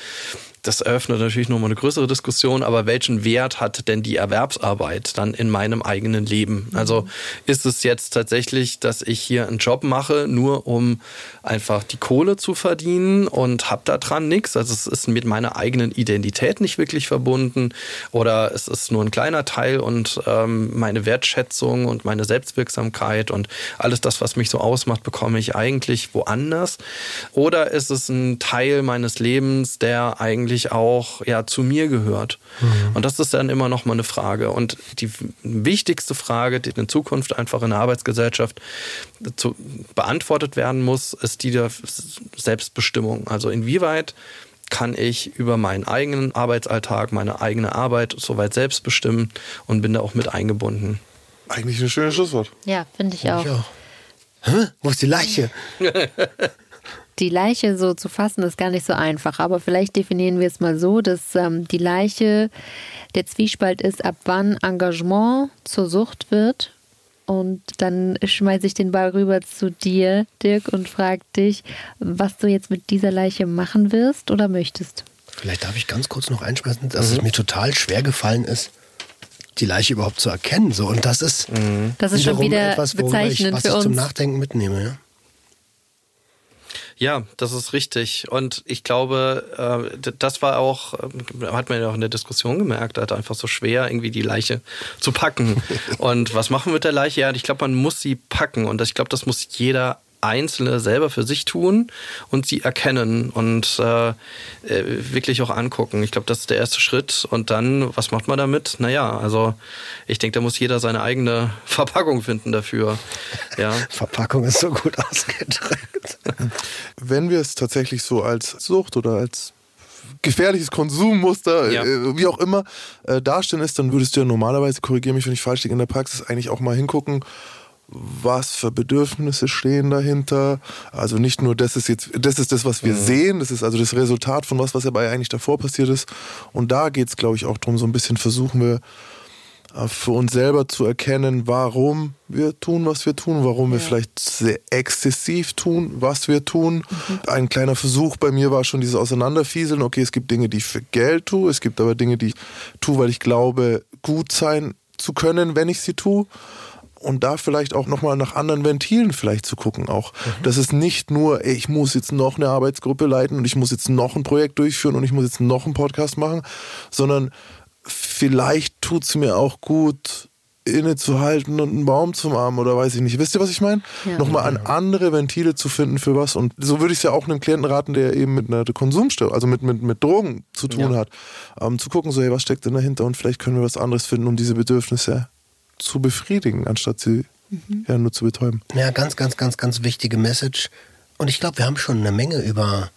das eröffnet natürlich nochmal eine größere Diskussion, aber welchen Wert hat denn die Erwerbsarbeit dann in meinem eigenen Leben? Also ist es jetzt tatsächlich, dass ich hier einen Job mache, nur um einfach die Kohle zu verdienen und habe da dran nichts? Also es ist mit meiner eigenen Identität nicht wirklich verbunden oder es ist nur ein kleiner Teil und ähm, meine Wertschätzung und meine Selbstwirksamkeit und alles das, was mich so ausmacht, bekomme ich eigentlich woanders? Oder ist es ein Teil meines Lebens, der eigentlich eigentlich auch ja, zu mir gehört. Mhm. Und das ist dann immer noch mal eine Frage. Und die wichtigste Frage, die in Zukunft einfach in der Arbeitsgesellschaft zu, beantwortet werden muss, ist die der Selbstbestimmung. Also inwieweit kann ich über meinen eigenen Arbeitsalltag, meine eigene Arbeit soweit selbst bestimmen und bin da auch mit eingebunden. Eigentlich ein schönes Schlusswort. Ja, finde ich, auch. ich auch. Hä? Wo ist die Leiche? die Leiche so zu fassen, ist gar nicht so einfach. Aber vielleicht definieren wir es mal so, dass ähm, die Leiche der Zwiespalt ist, ab wann Engagement zur Sucht wird. Und dann schmeiße ich den Ball rüber zu dir, Dirk, und frage dich, was du jetzt mit dieser Leiche machen wirst oder möchtest. Vielleicht darf ich ganz kurz noch einschmeißen, dass mhm. es mir total schwer gefallen ist, die Leiche überhaupt zu erkennen. So. Und das ist, mhm. das ist schon wieder etwas, bezeichnend ich, was für ich uns. zum Nachdenken mitnehme. Ja? Ja, das ist richtig. Und ich glaube, äh, das war auch, äh, hat man ja auch in der Diskussion gemerkt, hat einfach so schwer, irgendwie die Leiche zu packen. Und was machen wir mit der Leiche? Ja, ich glaube, man muss sie packen. Und ich glaube, das muss jeder Einzelne selber für sich tun und sie erkennen und äh, äh, wirklich auch angucken. Ich glaube, das ist der erste Schritt. Und dann, was macht man damit? Naja, also ich denke, da muss jeder seine eigene Verpackung finden dafür. Ja. Verpackung ist so gut ausgedrückt. Wenn wir es tatsächlich so als Sucht oder als gefährliches Konsummuster, ja. äh, wie auch immer, äh, darstellen ist, dann würdest du ja normalerweise, korrigiere mich, wenn ich falsch liege, in der Praxis eigentlich auch mal hingucken, was für Bedürfnisse stehen dahinter. Also nicht nur, das ist jetzt, das ist das, was wir mhm. sehen, das ist also das Resultat von was, was aber eigentlich davor passiert ist. Und da geht es, glaube ich, auch darum, so ein bisschen versuchen wir äh, für uns selber zu erkennen, warum wir tun, was wir tun, warum ja. wir vielleicht sehr exzessiv tun, was wir tun. Mhm. Ein kleiner Versuch bei mir war schon dieses Auseinanderfieseln. Okay, es gibt Dinge, die ich für Geld tue, es gibt aber Dinge, die ich tue, weil ich glaube, gut sein zu können, wenn ich sie tue und da vielleicht auch nochmal nach anderen Ventilen vielleicht zu gucken auch. Mhm. Das ist nicht nur, ey, ich muss jetzt noch eine Arbeitsgruppe leiten und ich muss jetzt noch ein Projekt durchführen und ich muss jetzt noch einen Podcast machen, sondern vielleicht tut es mir auch gut, innezuhalten und einen Baum zum Armen oder weiß ich nicht. Wisst ihr, was ich meine? Ja. Nochmal an andere Ventile zu finden für was. Und so würde ich es ja auch einem Klienten raten, der eben mit einer Konsumstörung, also mit, mit, mit Drogen zu tun ja. hat, ähm, zu gucken, so, hey, was steckt denn dahinter? Und vielleicht können wir was anderes finden, um diese Bedürfnisse zu befriedigen, anstatt sie mhm. ja nur zu betäuben. Ja, ganz, ganz, ganz, ganz wichtige Message. Und ich glaube, wir haben schon eine Menge über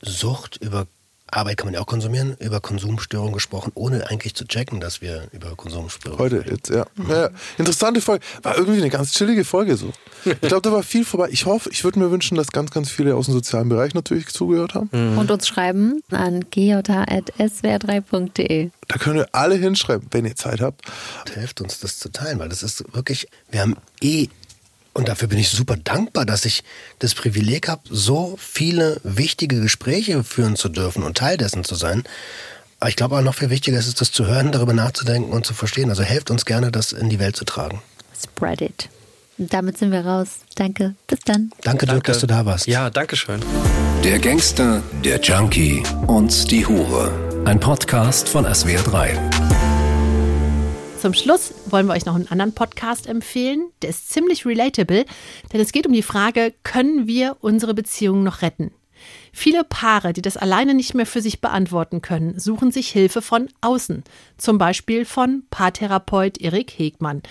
Sucht, über Arbeit kann man ja auch konsumieren, über Konsumstörungen gesprochen, ohne eigentlich zu checken, dass wir über Konsumstörungen Heute sprechen. jetzt, ja. Mhm. ja. Interessante Folge. War irgendwie eine ganz chillige Folge so. Ich glaube, da war viel vorbei. Ich hoffe, ich würde mir wünschen, dass ganz, ganz viele aus dem sozialen Bereich natürlich zugehört haben. Mhm. Und uns schreiben an gj.swr3.de. Da können wir alle hinschreiben, wenn ihr Zeit habt. Helft uns, das zu teilen, weil das ist wirklich, wir haben eh und dafür bin ich super dankbar, dass ich das Privileg habe, so viele wichtige Gespräche führen zu dürfen und Teil dessen zu sein. Aber ich glaube auch noch viel wichtiger ist es, das zu hören, darüber nachzudenken und zu verstehen. Also helft uns gerne, das in die Welt zu tragen. Spread it. Und damit sind wir raus. Danke. Bis dann. Danke, Dirk, dass du da warst. Ja, danke schön. Der Gangster, der Junkie und die Hure. Ein Podcast von SWR3. Zum Schluss wollen wir euch noch einen anderen Podcast empfehlen. Der ist ziemlich relatable, denn es geht um die Frage, können wir unsere Beziehung noch retten? Viele Paare, die das alleine nicht mehr für sich beantworten können, suchen sich Hilfe von außen, zum Beispiel von Paartherapeut Erik Hegmann.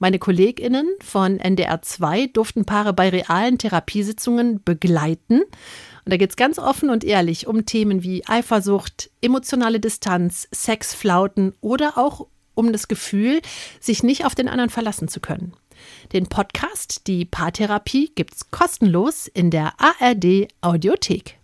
Meine KollegInnen von NDR 2 durften Paare bei realen Therapiesitzungen begleiten. Und da geht es ganz offen und ehrlich um Themen wie Eifersucht, emotionale Distanz, Sexflauten oder auch um das Gefühl, sich nicht auf den anderen verlassen zu können. Den Podcast Die Paartherapie gibt's kostenlos in der ARD Audiothek.